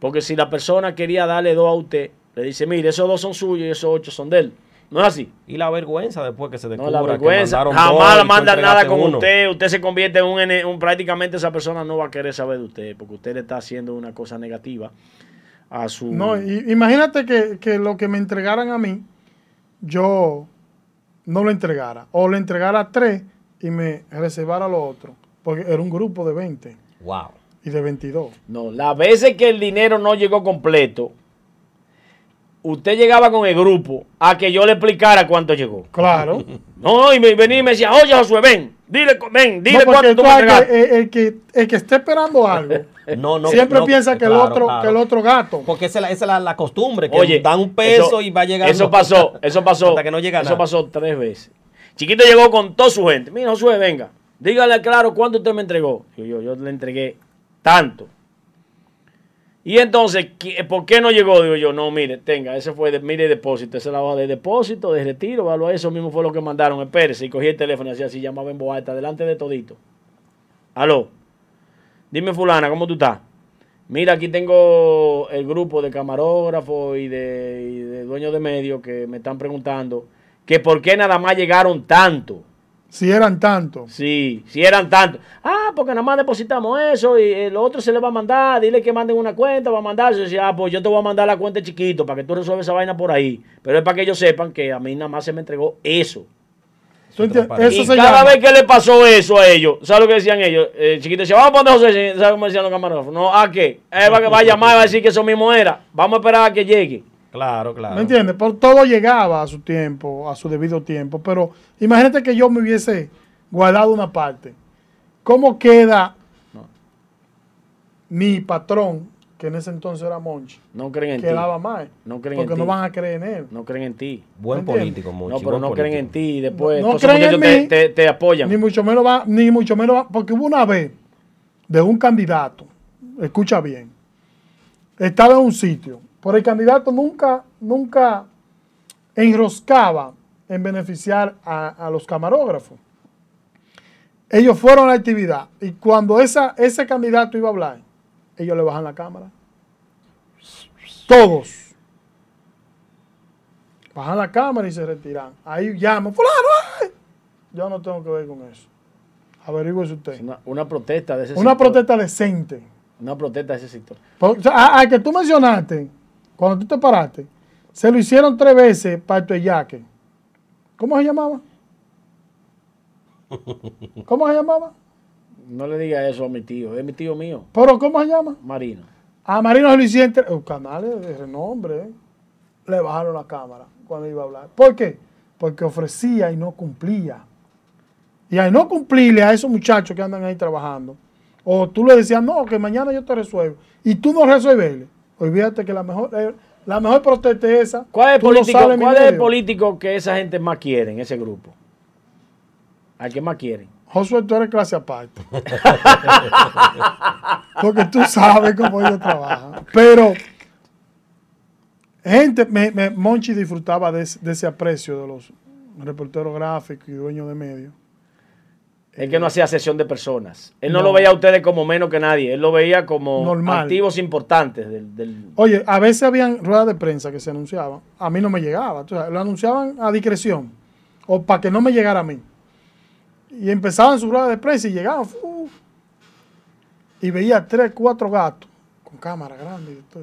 Porque si la persona quería darle 2 a usted, le dice, mire, esos 2 son suyos y esos 8 son de él. No es así. y la vergüenza después que se No, descubra la que vergüenza. mandaron Jamás dos la manda nada con uno. usted. Usted se convierte en un, ene- un- Prácticamente esa persona no va a querer saber de usted porque usted le está haciendo una cosa negativa a su. No, y- imagínate que, que lo que me entregaran a mí, yo no lo entregara. O le entregara a tres y me reservara lo otro. Porque era un grupo de 20 Wow. y de 22. No, las veces que el dinero no llegó completo, usted llegaba con el grupo a que yo le explicara cuánto llegó. Claro. No, y me venía y me decía, oye Josué, ven, dile, ven, dile No, cuánto tú me que el, el que, el que esté esperando algo No, no, siempre no, piensa que, el otro, claro. que el otro gato. Porque esa es la, esa es la, la costumbre, que Oye, dan un peso eso- y va llegando. Eso pasó, eso pasó. Hasta que no llega Eso nada. pasó tres veces. Chiquito llegó con toda su gente. Mira, Josué, venga, dígale claro cuánto usted me entregó. Digo yo, yo le entregué tanto. Y entonces, ¿qué- ¿por qué no llegó? Digo yo, no, mire, tenga, ese fue, de, mire, depósito, esa es la hoja de depósito, de retiro, ¿vale? eso mismo fue lo que mandaron, espérese, y cogí el teléfono y hacía así, llamaba en alta, delante de todito. Aló, dime fulana, ¿cómo tú estás? Mira, aquí tengo el grupo de camarógrafos y de, y de dueños de medios que me están preguntando que por qué nada más llegaron tanto. Si eran tantos. Sí, si eran tantos. Ah, porque nada más depositamos eso y el otro se le va a mandar, dile que manden una cuenta, va a mandarse. decía, ah, pues yo te voy a mandar la cuenta chiquito para que tú resuelvas esa vaina por ahí. Pero es para que ellos sepan que a mí nada más se me entregó eso. Eso y se cada llama. vez que le pasó eso a ellos, ¿sabes lo que decían ellos? El chiquito decía, vamos a poner José, ¿sabes cómo decían los camarógrafos? No, ¿a qué? Él va, va a llamar y va a decir que eso mismo era. Vamos a esperar a que llegue. Claro, claro. ¿Me entiendes? Por todo llegaba a su tiempo, a su debido tiempo. Pero imagínate que yo me hubiese guardado una parte. ¿Cómo queda mi patrón, que en ese entonces era Monchi, No creen en que ti. daba más? No creen en porque ti. no van a creer en él. No creen en ti. Buen político, Monchi. No, pero no creen en ti. y Después, No creen en muchachos te, mí. te- te apoyan. Ni mucho menos va, ni mucho menos va, porque hubo una vez de un candidato, escucha bien, estaba en un sitio, pero el candidato nunca, nunca enroscaba en beneficiar a, a los camarógrafos. Ellos fueron a la actividad y cuando esa, ese candidato iba a hablar, ellos le bajan la cámara. Todos. Bajan la cámara y se retiran. Ahí llaman, fulano. Yo no tengo que ver con eso. Averígüese usted. Una, una protesta de ese Una sector. protesta decente. Una protesta de ese sector. A- que tú mencionaste, cuando tú te paraste, se lo hicieron tres veces para el yaque. ¿Cómo se llamaba? ¿Cómo se llamaba? No le diga eso a mi tío. Es mi tío mío, Pero ¿cómo se llama? Marino. A Marino se lo hicieron tres- oh, canales de renombre. ¿eh? Le bajaron la cámara cuando iba a hablar. ¿Por qué? Porque ofrecía y no cumplía. Y al no cumplirle a esos muchachos que andan ahí trabajando, O tú le decías, no, que mañana yo te resuelvo. Y tú no resuelves. Olvídate que la mejor, eh, la mejor protesta es esa. ¿Cuál es no político, cuál es el político que esa gente más quiere en ese grupo? ¿Al que más quieren? Josué, tú eres clase aparte. Porque tú sabes cómo ellos trabajan. Pero, gente, me, me- Monchi disfrutaba de ese aprecio de los reporteros gráficos y dueños de medios. Es que no hacía sesión de personas. Él no, No. lo veía a ustedes como menos que nadie. Él lo veía como Normal. activos importantes del, del- Oye, a veces habían ruedas de prensa que se anunciaban. A mí no me llegaba. lo anunciaban a discreción. O para que no me llegara a mí. Y empezaban sus ruedas de prensa y llegaban. y veía tres, cuatro gatos con cámara grande. Y eso.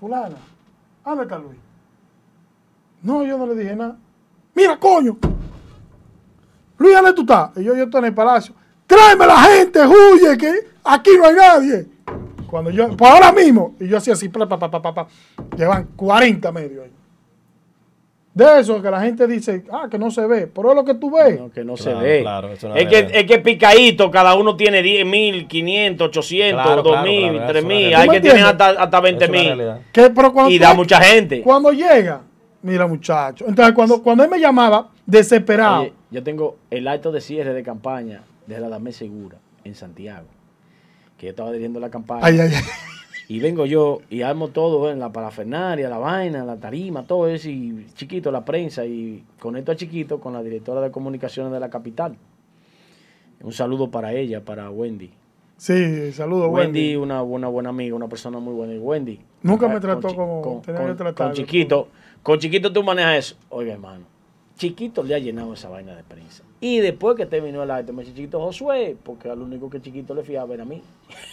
Fulana, ¿dónde está Luis? No, yo no le dije nada. Mira, coño. Luis, ¿dónde tú estás? Y yo, yo estoy en el palacio. Tráeme la gente, huye, que aquí no hay nadie. Cuando yo, pues ahora mismo, y yo hacía así, pa, pa, pa, pa, pa, pa. llevan 40 medios ahí. De eso que la gente dice, ah, que no se ve, pero es lo que tú ves. no, que no Claro, se ve. claro, es, es que, es que picadito, cada uno tiene 10 mil, 500, 800, Claro, 2 claro, mil, claro, eso 3 es una mil. Hay ¿Tú que tienen hasta, hasta 20 Es una mil. realidad. Que, pero cuando Y da mucha gente. Cuando llega, mira muchacho. Entonces cuando, cuando él me llamaba, desesperado. Oye, yo tengo el acto de cierre de campaña de la Dame Segura en Santiago. Que yo estaba dirigiendo la campaña. ay, ay, ay. Y vengo yo y armo todo en la parafernaria, la vaina, la tarima, todo eso, y chiquito, la prensa, y conecto a chiquito con la directora de comunicaciones de la capital. Un saludo para ella, para Wendy. Sí, saludos, Wendy, Wendy. una buena, buena amiga, una persona muy buena. Y Wendy. Nunca me trató como con, tenía con- con chiquito. Con chiquito tú manejas eso. Oiga, hermano. Chiquito le ha llenado esa vaina de prensa. Y después que terminó el acto, me dice Chiquito Josué, porque al único que Chiquito le fiaba era a mí.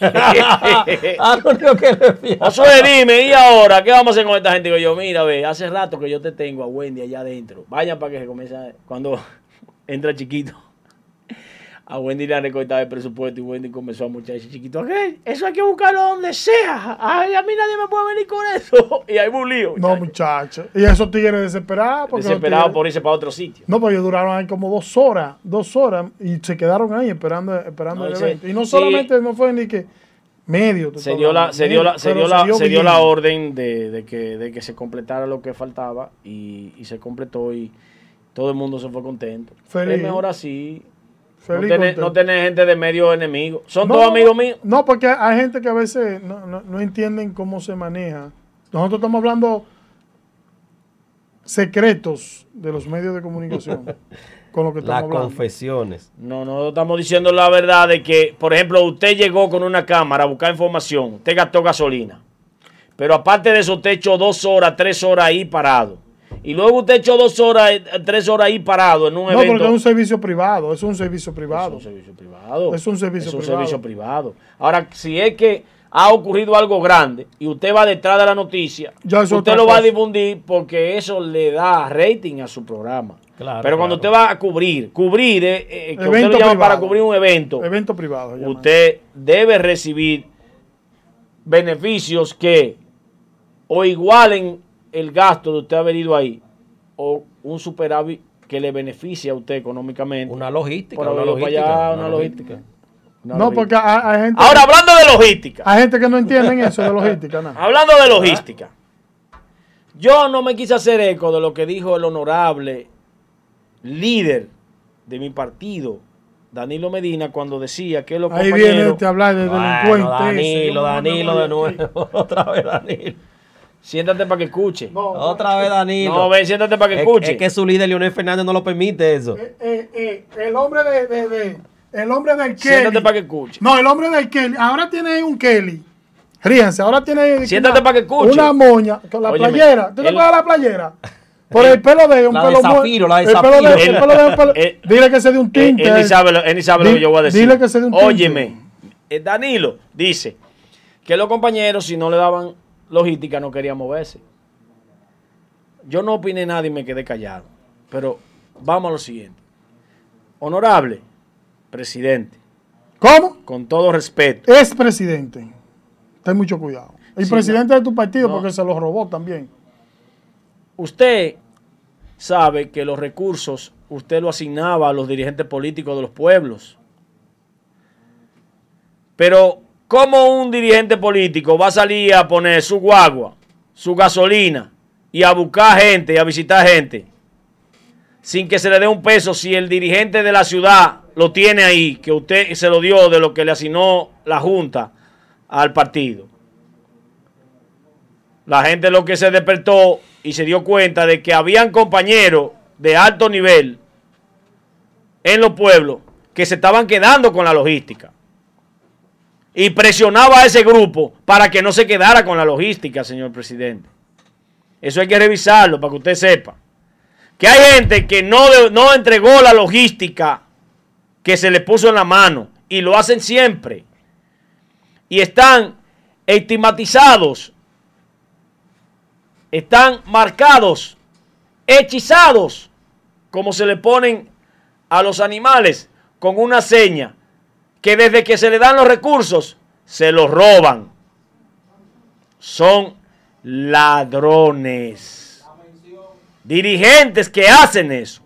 Ah, lo único que le fío. Josué, dime, ¿y ahora qué vamos a hacer con esta gente? Digo yo, mira, ve, hace rato que yo te tengo a Wendy allá adentro. Vayan para que se comience a- Cuando entra Chiquito, a Wendy le han recortado el presupuesto y Wendy comenzó a muchar ese Chiquito, ¿qué? Eso hay que buscarlo donde sea. Ay, a mí nadie me puede venir con eso. Y ahí hubo un lío. No, muchacho. Y esos tigres desesperados. porque los Desesperado tigres- por irse para otro sitio. No, ellos duraron ahí como dos horas, dos horas, y se quedaron ahí esperando, esperando No, el evento. Y no sí. solamente no fue ni que medio. se dio la, se dio la, se dio la, se dio la orden de, de que, de que se completara lo que faltaba y, y se completó y todo el mundo se fue contento. Feliz. Es mejor así. Feliz, no, tener, contento. no tener gente de medio enemigo. Son No, todos amigos míos. No, porque hay gente que a veces no, no- no entienden cómo se maneja. Nosotros estamos hablando secretos de los medios de comunicación con lo que estamos Las hablando. confesiones. No, no estamos diciendo la verdad de que, por ejemplo, usted llegó con una cámara a buscar información, usted gastó gasolina. Pero aparte de eso, usted echó dos horas, tres horas ahí parado. Y luego usted echó dos horas, eh, tres horas ahí parado en un No, evento. porque es un servicio privado, es un servicio privado. Es un servicio privado. Es un servicio Es un privado. servicio privado. Ahora, si es que ha ocurrido algo grande y usted va detrás de la noticia, Ya usted lo va a difundir porque eso le da rating a su programa. Claro, Pero cuando claro. usted va a cubrir, cubrir, eh, eh, que usted Evento lo llama privado. para cubrir un evento, Evento privado. usted debe recibir beneficios que o igualen el gasto de usted haber ido ahí o un superávit que le beneficie a usted económicamente. Una logística. Por una logística. allá, una logística. No, porque hay, hay gente, Ahora, hablando de logística. hay gente que no entienden eso de logística. nada. Hablando de logística. Yo no me quise hacer eco de lo que dijo el honorable líder de mi partido, Danilo Medina, cuando decía que los Ahí compañeros... viene este a hablar de Bueno, delincuente. Danilo, ese. Danilo de nuevo. Otra vez Danilo. Siéntate para que escuche. No, Otra vez Danilo. No, ven, siéntate para que Es- escuche. Es, que su líder Leonel Fernández no lo permite eso. Eh, eh, eh, el hombre de, de- de- el hombre del Siéntate Kelly. para que escuche. No, el hombre del Kelly. Ahora tiene un Kelly. Ríanse, ahora tiene. Siéntate una- para que escuche. Una moña con la Óyeme, playera. ¿Tú te él- acuerdas de la playera? Por el pelo de un La pelo mu- zafiro, la de el pelo de- el Él- pelo de un pelo- él- Dile que se dé un Él, tinte. él ni sabe, lo, él ni sabe lo que yo voy a decir. dile que se dé un tinte. Óyeme, Danilo dice que los compañeros, si no le daban logística, no querían moverse. Yo no opiné nada y me quedé callado. Pero vamos a lo siguiente. Honorable presidente, ¿Cómo? con todo respeto, Es presidente. Ten mucho cuidado. El Sí, presidente de tu partido, No. porque se lo robó también. usted sabe que los recursos usted lo asignaba a los dirigentes políticos de los pueblos. Pero, ¿cómo un dirigente político va a salir a poner su guagua, su gasolina y a buscar gente y a visitar gente sin que se le dé un peso si el dirigente de la ciudad lo tiene ahí, que usted se lo dio de lo que le asignó la Junta al partido? La gente lo que se despertó y se dio cuenta de que habían compañeros de alto nivel en los pueblos que se estaban quedando con la logística. Y presionaba a ese grupo para que no se quedara con la logística, señor presidente. Eso hay que revisarlo para que usted sepa. Que hay gente que no, no entregó la logística que se le puso en la mano. Y lo hacen siempre. Y están estigmatizados. Están marcados, hechizados, como se le ponen a los animales con una seña que desde que se le dan los recursos se los roban. Son ladrones. Dirigentes que hacen eso.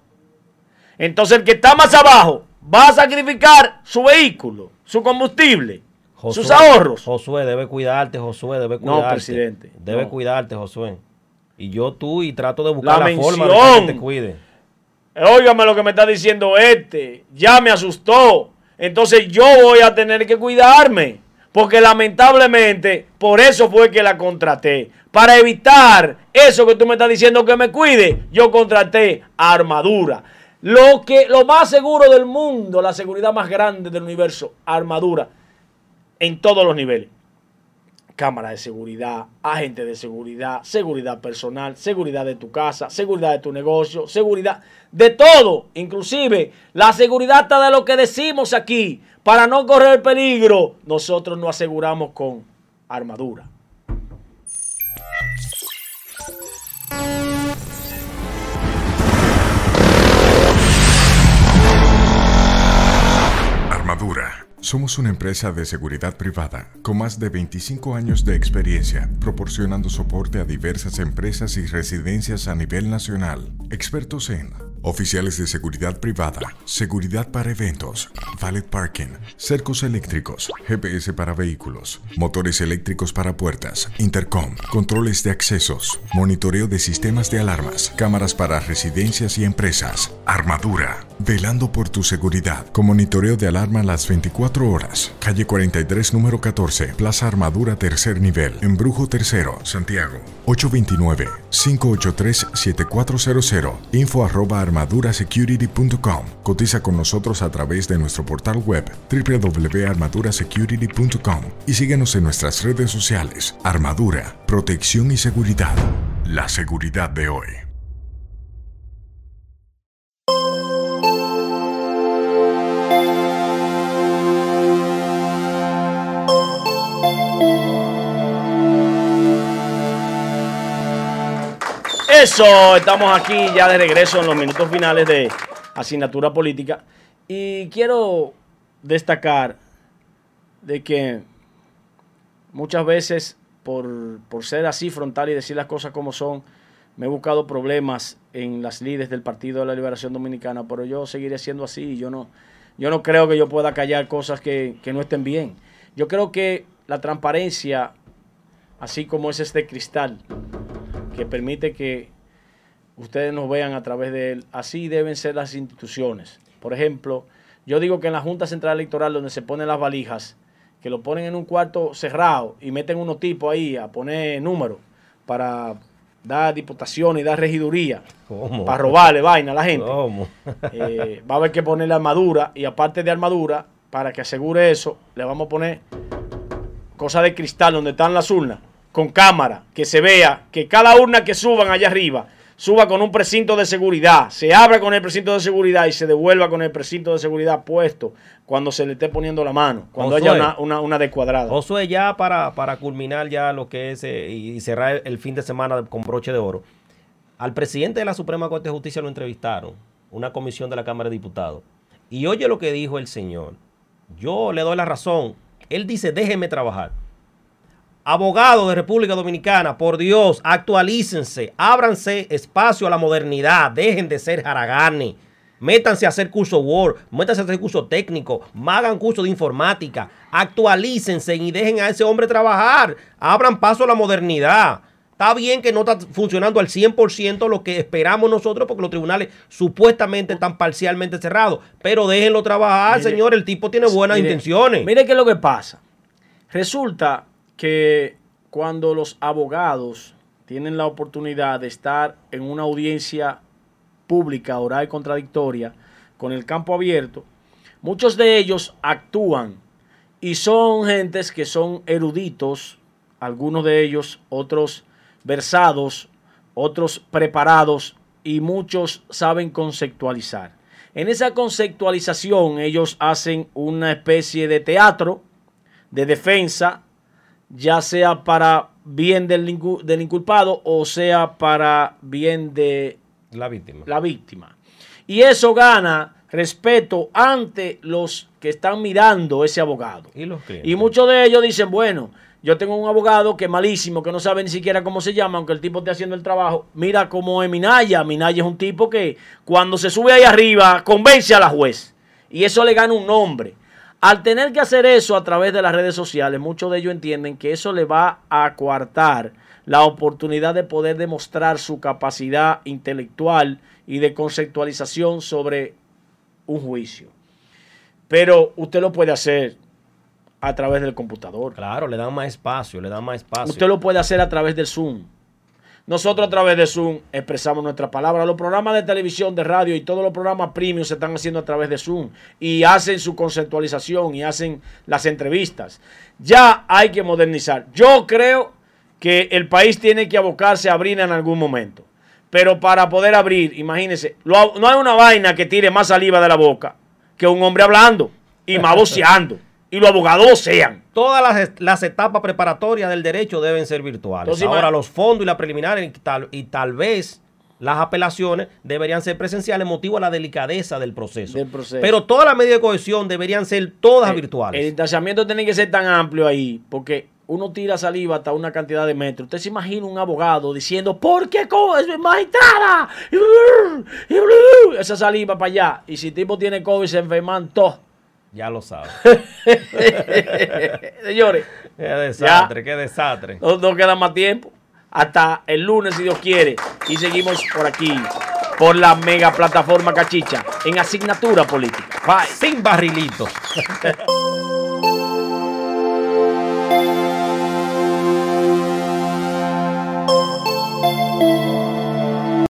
Entonces el que está más abajo va a sacrificar su vehículo, su combustible, sus ahorros. Josué, debe cuidarte, Josué, debe cuidarte. No, presidente. Debe no. cuidarte, Josué. Y yo tú y trato de buscar La la, forma de mención. que te cuide. Óigame lo que me está diciendo este. Ya me asustó. Entonces yo voy a tener que cuidarme. Porque lamentablemente, por eso fue que la contraté. Para evitar eso que tú me estás diciendo que me cuide, yo contraté armadura. Lo, que, lo más seguro del mundo, la seguridad más grande del universo, armadura. En todos los niveles. Cámara de seguridad, agente de seguridad, seguridad personal, seguridad de tu casa, seguridad de tu negocio, seguridad de todo, inclusive la seguridad hasta de lo que decimos aquí, para no correr peligro, nosotros nos aseguramos con armadura. Armadura. Somos una empresa de seguridad privada con más de 25 años de experiencia proporcionando soporte a diversas empresas y residencias a nivel nacional. Expertos en oficiales de seguridad privada, seguridad para eventos, valet parking, cercos eléctricos, GPS para vehículos, motores eléctricos para puertas, intercom, controles de accesos, monitoreo de sistemas de alarmas, cámaras para residencias y empresas, armadura, velando por tu seguridad, con monitoreo de alarma las 24 horas. Calle 43, número 14, Plaza Armadura, tercer nivel, Embrujo Tercero, Santiago. 829-583-7400. Info arroba armadurasecurity.com. Cotiza con nosotros a través de nuestro portal web www.armadurasecurity.com y síguenos en nuestras redes sociales. Armadura, protección y seguridad. La seguridad de hoy. Eso, estamos aquí ya de regreso en los minutos finales de asignatura política. Y quiero destacar de que muchas veces, por, por ser así frontal y decir las cosas como son, me he buscado problemas en las líderes del Partido de la Liberación Dominicana, pero yo seguiré siendo así. Yo no, yo no creo que yo pueda callar cosas que, que no estén bien. Yo creo que la transparencia, así como es este cristal, que permite que ustedes nos vean a través de él. Así deben ser las instituciones. Por ejemplo, yo digo que en la Junta Central Electoral, donde se ponen las valijas, que lo ponen en un cuarto cerrado y meten unos tipos ahí a poner números para dar diputaciones y dar regiduría, ¿Cómo? para robarle vaina a la gente. ¿Cómo? Eh, va a haber que ponerle armadura y aparte de armadura, para que asegure eso, le vamos a poner cosas de cristal donde están las urnas, con cámara, que se vea que cada urna que suban allá arriba, suba con un precinto de seguridad, se abra con el precinto de seguridad y se devuelva con el precinto de seguridad puesto cuando se le esté poniendo la mano, cuando Josué. haya una, una, una descuadrada. Josué, ya para, para culminar ya lo que es eh, y cerrar el fin de semana con broche de oro, al presidente de la Suprema Corte de Justicia lo entrevistaron, una comisión de la Cámara de Diputados. Y oye lo que dijo el señor. Yo le doy la razón. Él dice, déjeme trabajar. Abogados de República Dominicana, por Dios, actualícense, ábranse espacio a la modernidad, dejen de ser jaraganes, Métanse a hacer curso Word, métanse a hacer curso técnico, hagan curso de informática, actualícense y dejen a ese hombre trabajar, abran paso a la modernidad. Está bien que no está funcionando al 100% lo que esperamos nosotros porque los tribunales supuestamente están parcialmente cerrados, pero déjenlo trabajar, Mire, señor, el tipo tiene buenas Mire, intenciones. Mire qué es lo que pasa. Resulta que cuando los abogados tienen la oportunidad de estar en una audiencia pública, oral y contradictoria, con el campo abierto, muchos de ellos actúan y son gentes que son eruditos, algunos de ellos, otros versados, otros preparados y muchos saben conceptualizar. En esa conceptualización ellos hacen una especie de teatro de defensa, ya sea para bien del, del inculpado o sea para bien de La víctima. la víctima. Y eso gana respeto ante los que están mirando ese abogado. Y los. Y muchos de ellos dicen, bueno, yo tengo un abogado que es malísimo, que no sabe ni siquiera cómo se llama, aunque el tipo esté haciendo el trabajo. Mira cómo es Minaya. Minaya es un tipo que cuando se sube ahí arriba convence a la juez. Y eso le gana un nombre. Al tener que hacer eso a través de las redes sociales, muchos de ellos entienden que eso le va a coartar la oportunidad de poder demostrar su capacidad intelectual y de conceptualización sobre un juicio. Pero usted lo puede hacer a través del computador. Claro, le dan más espacio, le dan más espacio. Usted lo puede hacer a través del Zoom. Nosotros a través de Zoom expresamos nuestra palabra. Los programas de televisión, de radio y todos los programas premium se están haciendo a través de Zoom y hacen su conceptualización y hacen las entrevistas. Ya hay que modernizar. Yo creo que el país tiene que abocarse a abrir en algún momento. Pero para poder abrir, imagínense, no hay una vaina que tire más saliva de la boca que un hombre hablando y más voceando. Y los abogados sean. Todas las, las etapas preparatorias del derecho deben ser virtuales. Entonces, Ahora los fondos y las preliminares y tal, y tal vez las apelaciones deberían ser presenciales motivo a la delicadeza del proceso. Del proceso. Pero todas las medidas de cohesión deberían ser todas Eh, virtuales. El distanciamiento tiene que ser tan amplio ahí, porque uno tira saliva hasta una cantidad de metros. Usted se imagina un abogado diciendo, ¿por qué COVID, magistrada? Y blur, y blur. Esa saliva para allá. Y si el tipo tiene COVID, se enferman todos. Ya lo sabes. Señores, qué desastre, qué desastre. no, no queda más tiempo. Hasta el lunes, si Dios quiere. Y seguimos por aquí, por la mega plataforma Cachicha, en asignatura política. Bye. Sin barrilitos.